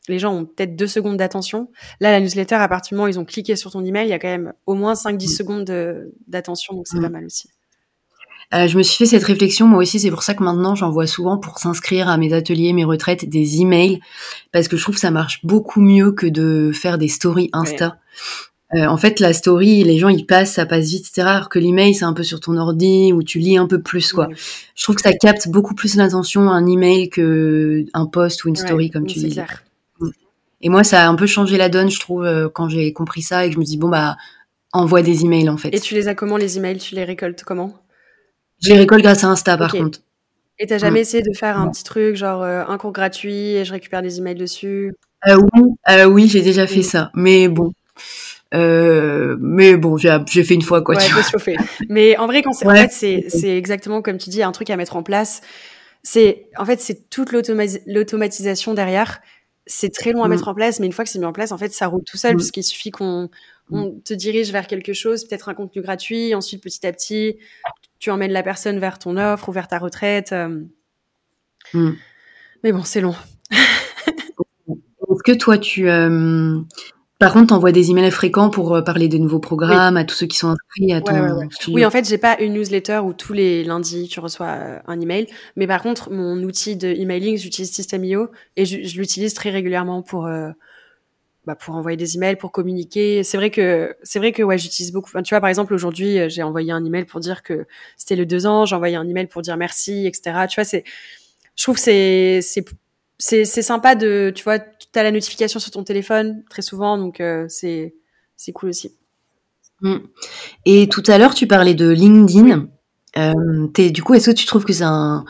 les gens ont peut-être deux secondes d'attention. Là, la newsletter, à partir du moment où ils ont cliqué sur ton email, il y a quand même au moins 5-10 mm. secondes d'attention, donc c'est mm. pas mal aussi. Euh, je me suis fait cette réflexion moi aussi, c'est pour ça que maintenant j'envoie souvent pour s'inscrire à mes ateliers, mes retraites, des emails, parce que je trouve que ça marche beaucoup mieux que de faire des stories Insta. Euh, en fait, la story, les gens ils passent, ça passe vite, etc. Alors que l'email, c'est un peu sur ton ordi où tu lis un peu plus, quoi. Je trouve que ça capte beaucoup plus l'attention un email que un post ou une story, comme tu dis. Mm. Et moi, ça a un peu changé la donne, je trouve, euh, quand j'ai compris ça et que je me dis bon bah envoie des emails en fait. Et tu les as comment les emails? Tu les récoltes comment? Je les récolte grâce à Insta, par contre. Et t'as jamais mm. essayé de faire un petit truc genre euh, un cours gratuit et je récupère des emails dessus? Oui, oui, j'ai déjà fait ça, mais bon. Euh, mais bon, j'ai fait une fois quoi. Ouais, tu chauffer. Mais en vrai, quand c'est en fait, c'est exactement comme tu dis, un truc à mettre en place. C'est en fait, c'est toute l'automatisation derrière. C'est très long à mm. mettre en place, mais une fois que c'est mis en place, en fait, ça roule tout seul, mm. puisqu'il suffit qu'on on te dirige vers quelque chose, peut-être un contenu gratuit, ensuite petit à petit, tu emmènes la personne vers ton offre ou vers ta retraite. Euh. Mm. Mais bon, c'est long. Est-ce que toi, tu, euh, par contre, t'envoies des emails fréquents pour euh, parler des nouveaux programmes à tous ceux qui sont inscrits à ton Oui, en fait, j'ai pas une newsletter où tous les lundis tu reçois euh, un email, mais par contre, mon outil de emailing, j'utilise System.io et je, l'utilise très régulièrement pour euh, bah, pour envoyer des emails, pour communiquer. C'est vrai que c'est vrai que ouais, j'utilise beaucoup. tu vois, par exemple, aujourd'hui, j'ai envoyé un email pour dire que c'était le deux ans. J'ai envoyé un email pour dire merci, etc. Tu vois, c'est je trouve c'est c'est c'est sympa de, tu vois, tu as la notification sur ton téléphone très souvent, donc euh, c'est c'est cool aussi. Mm. Et tout à l'heure, tu parlais de LinkedIn. Euh, du coup, est-ce que tu trouves que c'est un,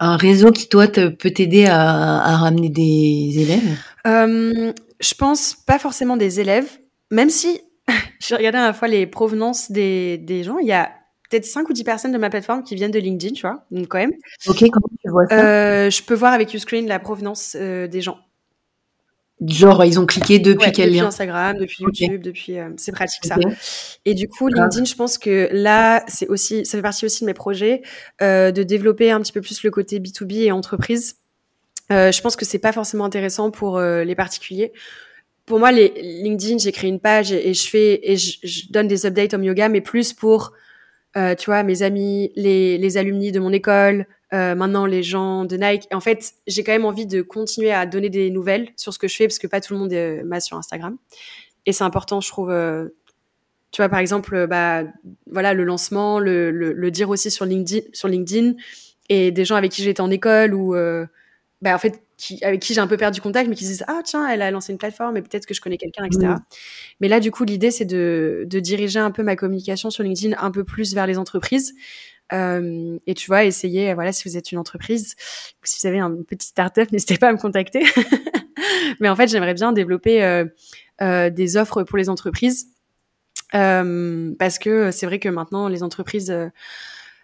un, réseau qui, toi, te, peut t'aider à, à, ramener des élèves? Euh, Je pense pas forcément des élèves, même si j'ai regardé à la fois les provenances des, des gens. Il y a peut-être 5 ou 10 personnes de ma plateforme qui viennent de LinkedIn, tu vois, donc quand même. Ok, comment tu vois ça euh, Je peux voir avec Uscreen la provenance euh, des gens. Genre, ils ont cliqué depuis quel depuis lien Instagram, depuis YouTube, depuis. Euh, c'est pratique ça. Et du coup, LinkedIn, je pense que là, c'est aussi, ça fait partie aussi de mes projets de développer un petit peu plus le côté B2B et entreprise. je pense que c'est pas forcément intéressant pour les particuliers pour moi, les LinkedIn, j'ai créé une page et, je fais et je, je, donne des updates en yoga, mais plus pour euh, tu vois, mes amis, les, les alumni de mon école, euh, maintenant les gens de Nike. en fait, j'ai quand même envie de continuer à donner des nouvelles sur ce que je fais parce que pas tout le monde m'a sur Instagram. Et c'est important, je trouve, euh, tu vois, par exemple, bah, voilà, le lancement, le, le, dire aussi sur LinkedIn, sur LinkedIn, et des gens avec qui j'étais en école ou, bah, en fait, qui, avec qui j'ai un peu perdu contact, mais qui se disent ah tiens, elle a lancé une plateforme et peut-être que je connais quelqu'un, etc. Mais là, du coup, l'idée c'est de, de, diriger un peu ma communication sur LinkedIn un peu plus vers les entreprises. Euh, et tu vois, essayer, voilà, si vous êtes une entreprise, si vous avez un petit startup, n'hésitez pas à me contacter. mais en fait, j'aimerais bien développer euh, euh, des offres pour les entreprises parce que c'est vrai que maintenant les entreprises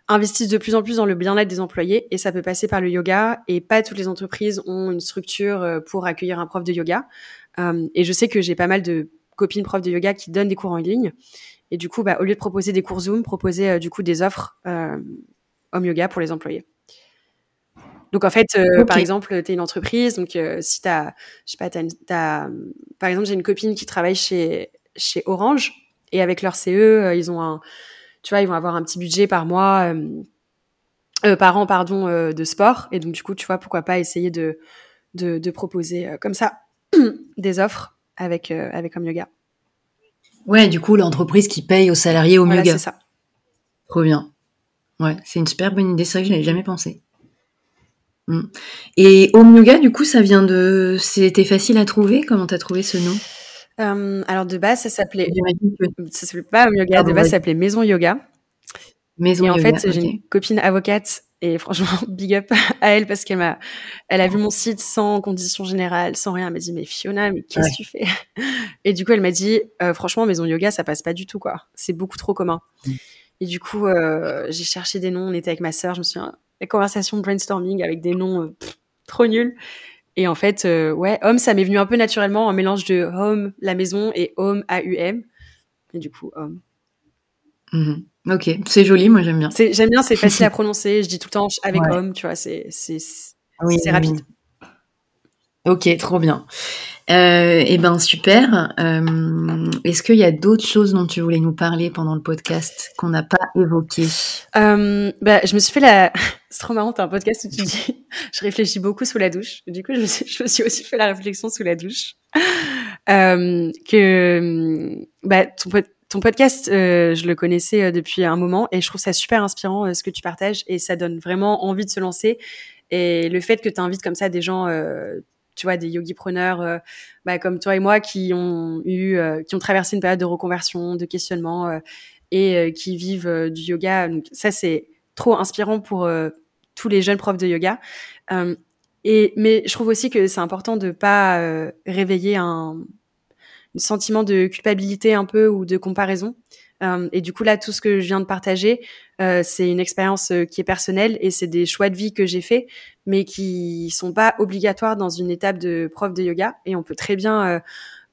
investissent de plus en plus dans le bien-être des employés et ça peut passer par le yoga et pas toutes les entreprises ont une structure euh, pour accueillir un prof de yoga. Euh, et je sais que j'ai pas mal de copines profs de yoga qui donnent des cours en ligne et du coup, bah, au lieu de proposer des cours Zoom, proposer euh, du coup des offres home yoga pour les employés. Donc en fait, par exemple, tu es une entreprise, donc si tu as, je sais pas, as, par exemple, j'ai une copine qui travaille chez, chez Orange et avec leur CE, ils ont un, tu vois, ils vont avoir un petit budget par mois, euh, euh par an, pardon, euh, de sport. Et donc, du coup, tu vois, pourquoi pas essayer de, de, de proposer comme ça des offres avec, avec Home Yoga. Ouais, du coup, l'entreprise qui paye aux salariés Home voilà, Yoga. c'est ça. Trop bien. Ouais, c'est une super bonne idée. C'est vrai que je n'avais jamais pensé. Mm. Et Home Yoga, du coup, ça vient de. C'était facile à trouver? Comment t'as trouvé ce nom? Euh, alors de base, ça s'appelait. Ça s'appelait pas Yoga. de base, ça s'appelait Maison Yoga. Maison et en fait, j'ai une copine avocate et franchement, big up à elle parce qu'elle m'a, elle a vu mon site sans conditions générales, sans rien. Elle m'a dit, mais Fiona, mais qu'est-ce que tu fais? Et du coup, elle m'a dit, euh, franchement, maison yoga, ça passe pas du tout, quoi. C'est beaucoup trop commun. Mm. Et du coup, euh, j'ai cherché des noms. On était avec ma sœur. Je me suis, les conversations de brainstorming avec des noms trop nuls. Et en fait, euh, ouais, home, ça m'est venu un peu naturellement, un mélange de home, la maison, et home, A-U-M. Et du coup, home. Mhm. Ok, c'est joli, moi j'aime bien. J'aime bien, c'est facile à prononcer. Je dis tout le temps avec home, tu vois, c'est oui, rapide. Ok, trop bien. Euh, eh ben super. Euh, est-ce qu'il y a d'autres choses dont tu voulais nous parler pendant le podcast qu'on n'a pas évoqué? Euh, bah, je me suis fait la. C'est trop marrant, t'as un podcast où tu dis. je réfléchis beaucoup sous la douche. Du coup, je me suis, aussi fait la réflexion sous la douche euh, que bah, ton, ton podcast, euh, je le connaissais depuis un moment et je trouve ça super inspirant ce que tu partages et ça donne vraiment envie de se lancer. Et le fait que tu invites comme ça des gens tu vois, des yogi preneurs euh, bah, comme toi et moi qui ont eu, euh, qui ont traversé une période de reconversion, de questionnement euh, et qui vivent du yoga. Donc ça, c'est trop inspirant pour tous les jeunes profs de yoga. et mais je trouve aussi que c'est important de pas réveiller un, un sentiment de culpabilité un peu ou de comparaison. Euh, et du coup, là, tout ce que je viens de partager, euh, c'est une expérience euh, qui est personnelle et c'est des choix de vie que j'ai fait, mais qui sont pas obligatoires dans une étape de prof de yoga. Et on peut très bien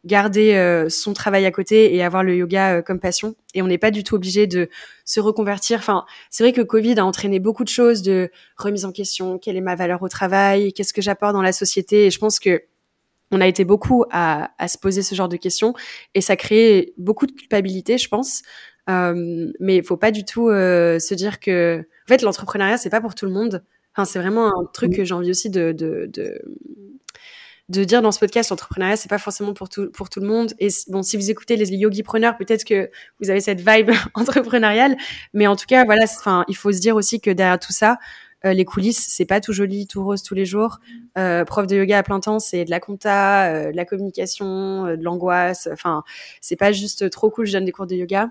garder son travail à côté et avoir le yoga comme passion. Et on n'est pas du tout obligé de se reconvertir. Enfin, c'est vrai que Covid a entraîné beaucoup de choses de remise en question. Quelle est ma valeur au travail Qu'est-ce que j'apporte dans la société Et je pense que on a été beaucoup à, se poser ce genre de questions et ça crée beaucoup de culpabilité, je pense. Euh, mais il faut pas du tout euh, se dire que, en fait, l'entrepreneuriat c'est pas pour tout le monde. Enfin, c'est vraiment un truc que j'ai envie aussi de, de, de, dire dans ce podcast. L'entrepreneuriat c'est pas forcément pour tout pour tout le monde. Et bon, si vous écoutez les yogi preneurs, peut-être que vous avez cette vibe entrepreneuriale. Mais en tout cas, voilà, enfin, il faut se dire aussi que derrière tout ça, euh, les coulisses, c'est pas tout joli, tout rose tous les jours. Euh, prof de yoga à plein temps, c'est de la compta, euh, de la communication, de l'angoisse. Enfin, c'est pas juste trop cool. Je donne des cours de yoga.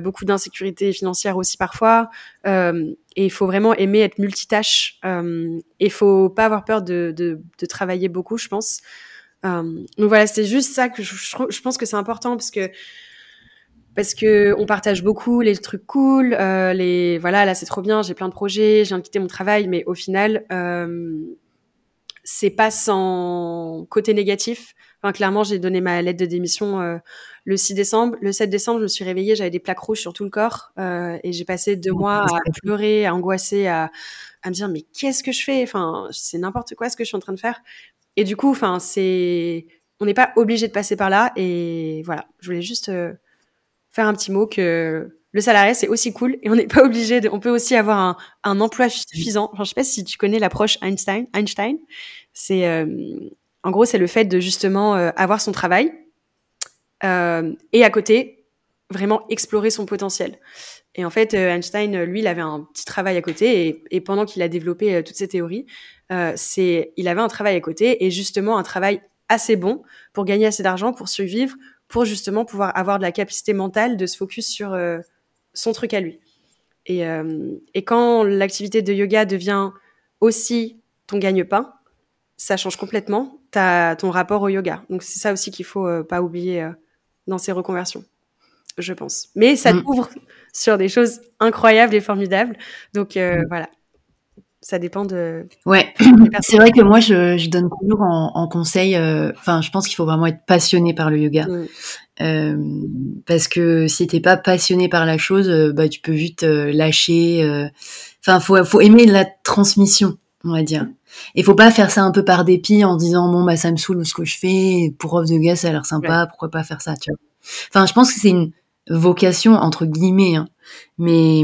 beaucoup d'insécurité financière aussi parfois. et il faut vraiment aimer être multitâche. et il faut pas avoir peur de, travailler beaucoup, je pense. donc voilà, c'est juste ça que je, je pense que c'est important parce que parce que on partage beaucoup les trucs cool, euh, les voilà là c'est trop bien, j'ai plein de projets, de quitter mon travail, mais au final euh, c'est pas sans côté négatif. Enfin, clairement, j'ai donné ma lettre de démission euh, le 6 décembre. Le 7 décembre, je me suis réveillée, j'avais des plaques rouges sur tout le corps euh, et j'ai passé deux mois à pleurer, à angoisser, à, à me dire mais qu'est-ce que je fais? Enfin, c'est n'importe quoi ce que je suis en train de faire. Et du coup, enfin, c'est on n'est pas obligé de passer par là. Et voilà, je voulais juste euh, faire un petit mot que le salarié c'est aussi cool et on n'est pas obligé de, on peut aussi avoir un, un emploi suffisant. Enfin, je sais pas si tu connais l'approche Einstein. Einstein, c'est euh, en gros c'est le fait de justement euh, avoir son travail euh, et à côté vraiment explorer son potentiel. Et en fait, Einstein, lui, il avait un petit travail à côté, et, pendant qu'il a développé toutes ces théories, c'est, il avait un travail à côté, et justement un travail assez bon pour gagner assez d'argent, pour survivre, pour justement pouvoir avoir de la capacité mentale de se focus sur son truc à lui. Et, et quand l'activité de yoga devient aussi ton gagne-pain, ça change complètement ta, ton rapport au yoga. Donc c'est ça aussi qu'il faut euh, pas oublier euh, dans ces reconversions, je pense. Mais ça mm. t'ouvre sur des choses incroyables et formidables. Donc euh, mm. voilà, ça dépend de. Ouais, c'est vrai que moi je, je donne toujours en, en conseil. Enfin, je pense qu'il faut vraiment être passionné par le yoga. Mm. parce que si t'es pas passionné par la chose, bah tu peux vite lâcher. Enfin, faut faut aimer la transmission, on va dire. Il faut pas faire ça un peu par dépit en disant bon bah ça me saoule ce que je fais pour off de gaz ça a l'air sympa pourquoi pas faire ça tu vois. Enfin je pense que c'est une vocation entre guillemets hein. Mais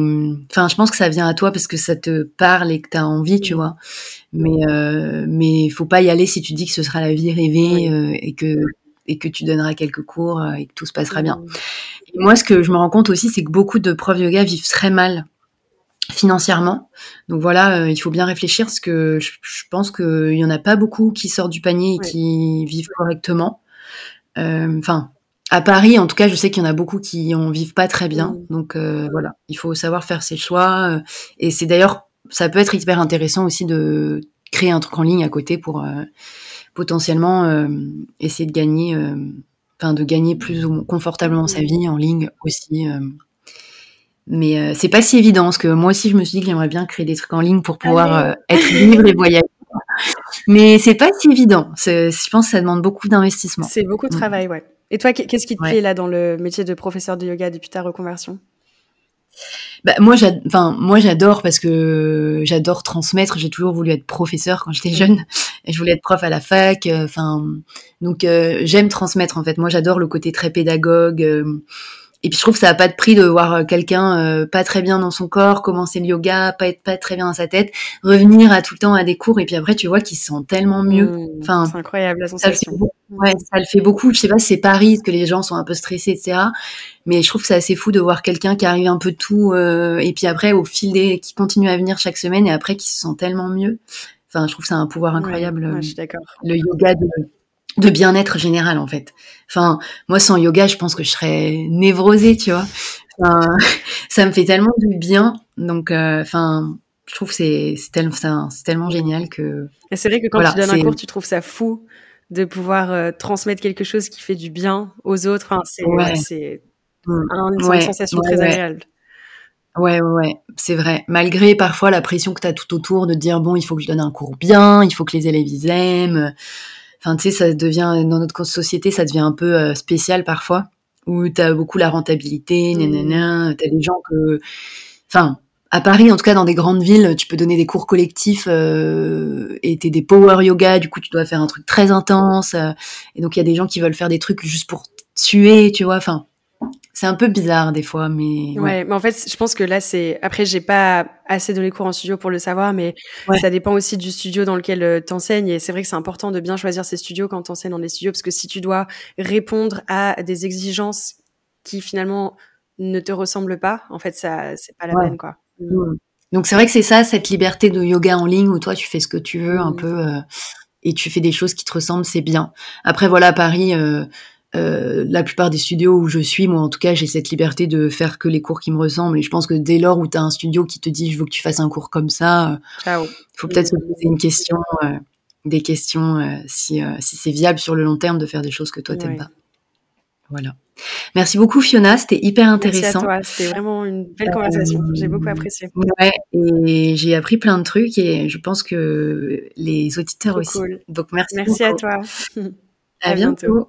enfin je pense que ça vient à toi parce que ça te parle et que tu as envie tu vois. Mais euh, mais faut pas y aller si tu dis que ce sera la vie rêvée euh, et que et que tu donneras quelques cours euh, et que tout se passera bien. Et moi ce que je me rends compte aussi c'est que beaucoup de profs de yoga vivent très mal financièrement. Donc voilà, euh, il faut bien réfléchir parce que je, pense qu'il y en a pas beaucoup qui sortent du panier et qui vivent correctement. Enfin, à Paris, en tout cas, je sais qu'il y en a beaucoup qui en vivent pas très bien. Donc euh, voilà, il faut savoir faire ses choix. et c'est d'ailleurs, ça peut être hyper intéressant aussi de créer un truc en ligne à côté pour potentiellement essayer de gagner, enfin de gagner plus ou confortablement sa vie en ligne aussi. Mais euh, c'est pas si évident, parce que moi aussi, je me suis dit que j'aimerais bien créer des trucs en ligne pour pouvoir euh, être libre et voyager. Mais c'est pas si évident. Je pense que ça demande beaucoup d'investissement. C'est beaucoup de mm. travail, ouais. Et toi, qu'est-ce qui te plaît là dans le métier de professeur de yoga depuis ta reconversion? Bah, moi, enfin, moi, j'adore parce que j'adore transmettre. J'ai toujours voulu être professeur quand j'étais jeune. Et je voulais être prof à la fac. Euh, enfin, donc j'aime transmettre en fait. Moi, j'adore le côté très pédagogue. Et puis je trouve que ça n'a pas de prix de voir euh, quelqu'un euh, pas très bien dans son corps, commencer le yoga, pas être pas très bien dans sa tête, revenir à tout le temps à des cours et puis après tu vois qu'il se sent tellement mieux. Mmh, enfin, c'est incroyable la sensation. Ça ouais, ça le fait beaucoup. Je sais pas c'est Paris, que les gens sont un peu stressés, etc. Mais je trouve que c'est assez fou de voir quelqu'un qui arrive un peu tout euh, et puis après au fil des, qui continue à venir chaque semaine et après qui se sent tellement mieux. Enfin, je trouve que c'est un pouvoir incroyable. Ouais, je suis d'accord. Le yoga de de bien-être général en fait. Enfin, moi sans yoga, je pense que je serais névrosée, tu vois. ça me fait tellement du bien, donc euh, enfin, je trouve que c'est tellement c'est tellement génial que. c'est vrai que quand tu donnes un cours, tu trouves ça fou de pouvoir euh, transmettre quelque chose qui fait du bien aux autres. Enfin, c'est c'est mmh. une sensation très agréable. Ouais, ouais, c'est vrai. Malgré parfois la pression que tu as tout autour de dire bon, il faut que je donne un cours bien, il faut que les élèves ils aiment. Enfin, tu sais, ça devient dans notre société, ça devient un peu euh, spécial parfois, où tu as beaucoup la rentabilité, mmh. nanana, tu as des gens que, enfin, à Paris, en tout cas dans des grandes villes, tu peux donner des cours collectifs euh, et t'es des power yoga, du coup tu dois faire un truc très intense. Euh, et donc il y a des gens qui veulent faire des trucs juste pour tuer, tu vois. Enfin, c'est un peu bizarre des fois, mais ouais. mais en fait, je pense que là, c'est après, j'ai pas assez donné cours en studio pour le savoir, mais ça dépend aussi du studio dans lequel euh, tu enseignes. Et c'est vrai que c'est important de bien choisir ses studios quand tu enseignes dans des studios, parce que si tu dois répondre à des exigences qui finalement ne te ressemblent pas, en fait, ça, c'est pas la peine, quoi. Donc c'est vrai que c'est ça, cette liberté de yoga en ligne où toi tu fais ce que tu veux un peu euh, et tu fais des choses qui te ressemblent, c'est bien. Après voilà, Paris. Euh, euh, la plupart des studios où je suis, moi en tout cas, j'ai cette liberté de faire que les cours qui me ressemblent. Et je pense que dès lors où tu as un studio qui te dit je veux que tu fasses un cours comme ça, il euh, faut peut-être se poser une question, euh, des questions si, si c'est viable sur le long terme de faire des choses que toi t'aimes pas. Voilà. Merci beaucoup Fiona, c'était hyper intéressant. Merci à toi, c'était vraiment une belle conversation. J'ai beaucoup apprécié. Ouais, et j'ai appris plein de trucs et je pense que les auditeurs aussi. Donc merci. Merci à toi. à, bientôt.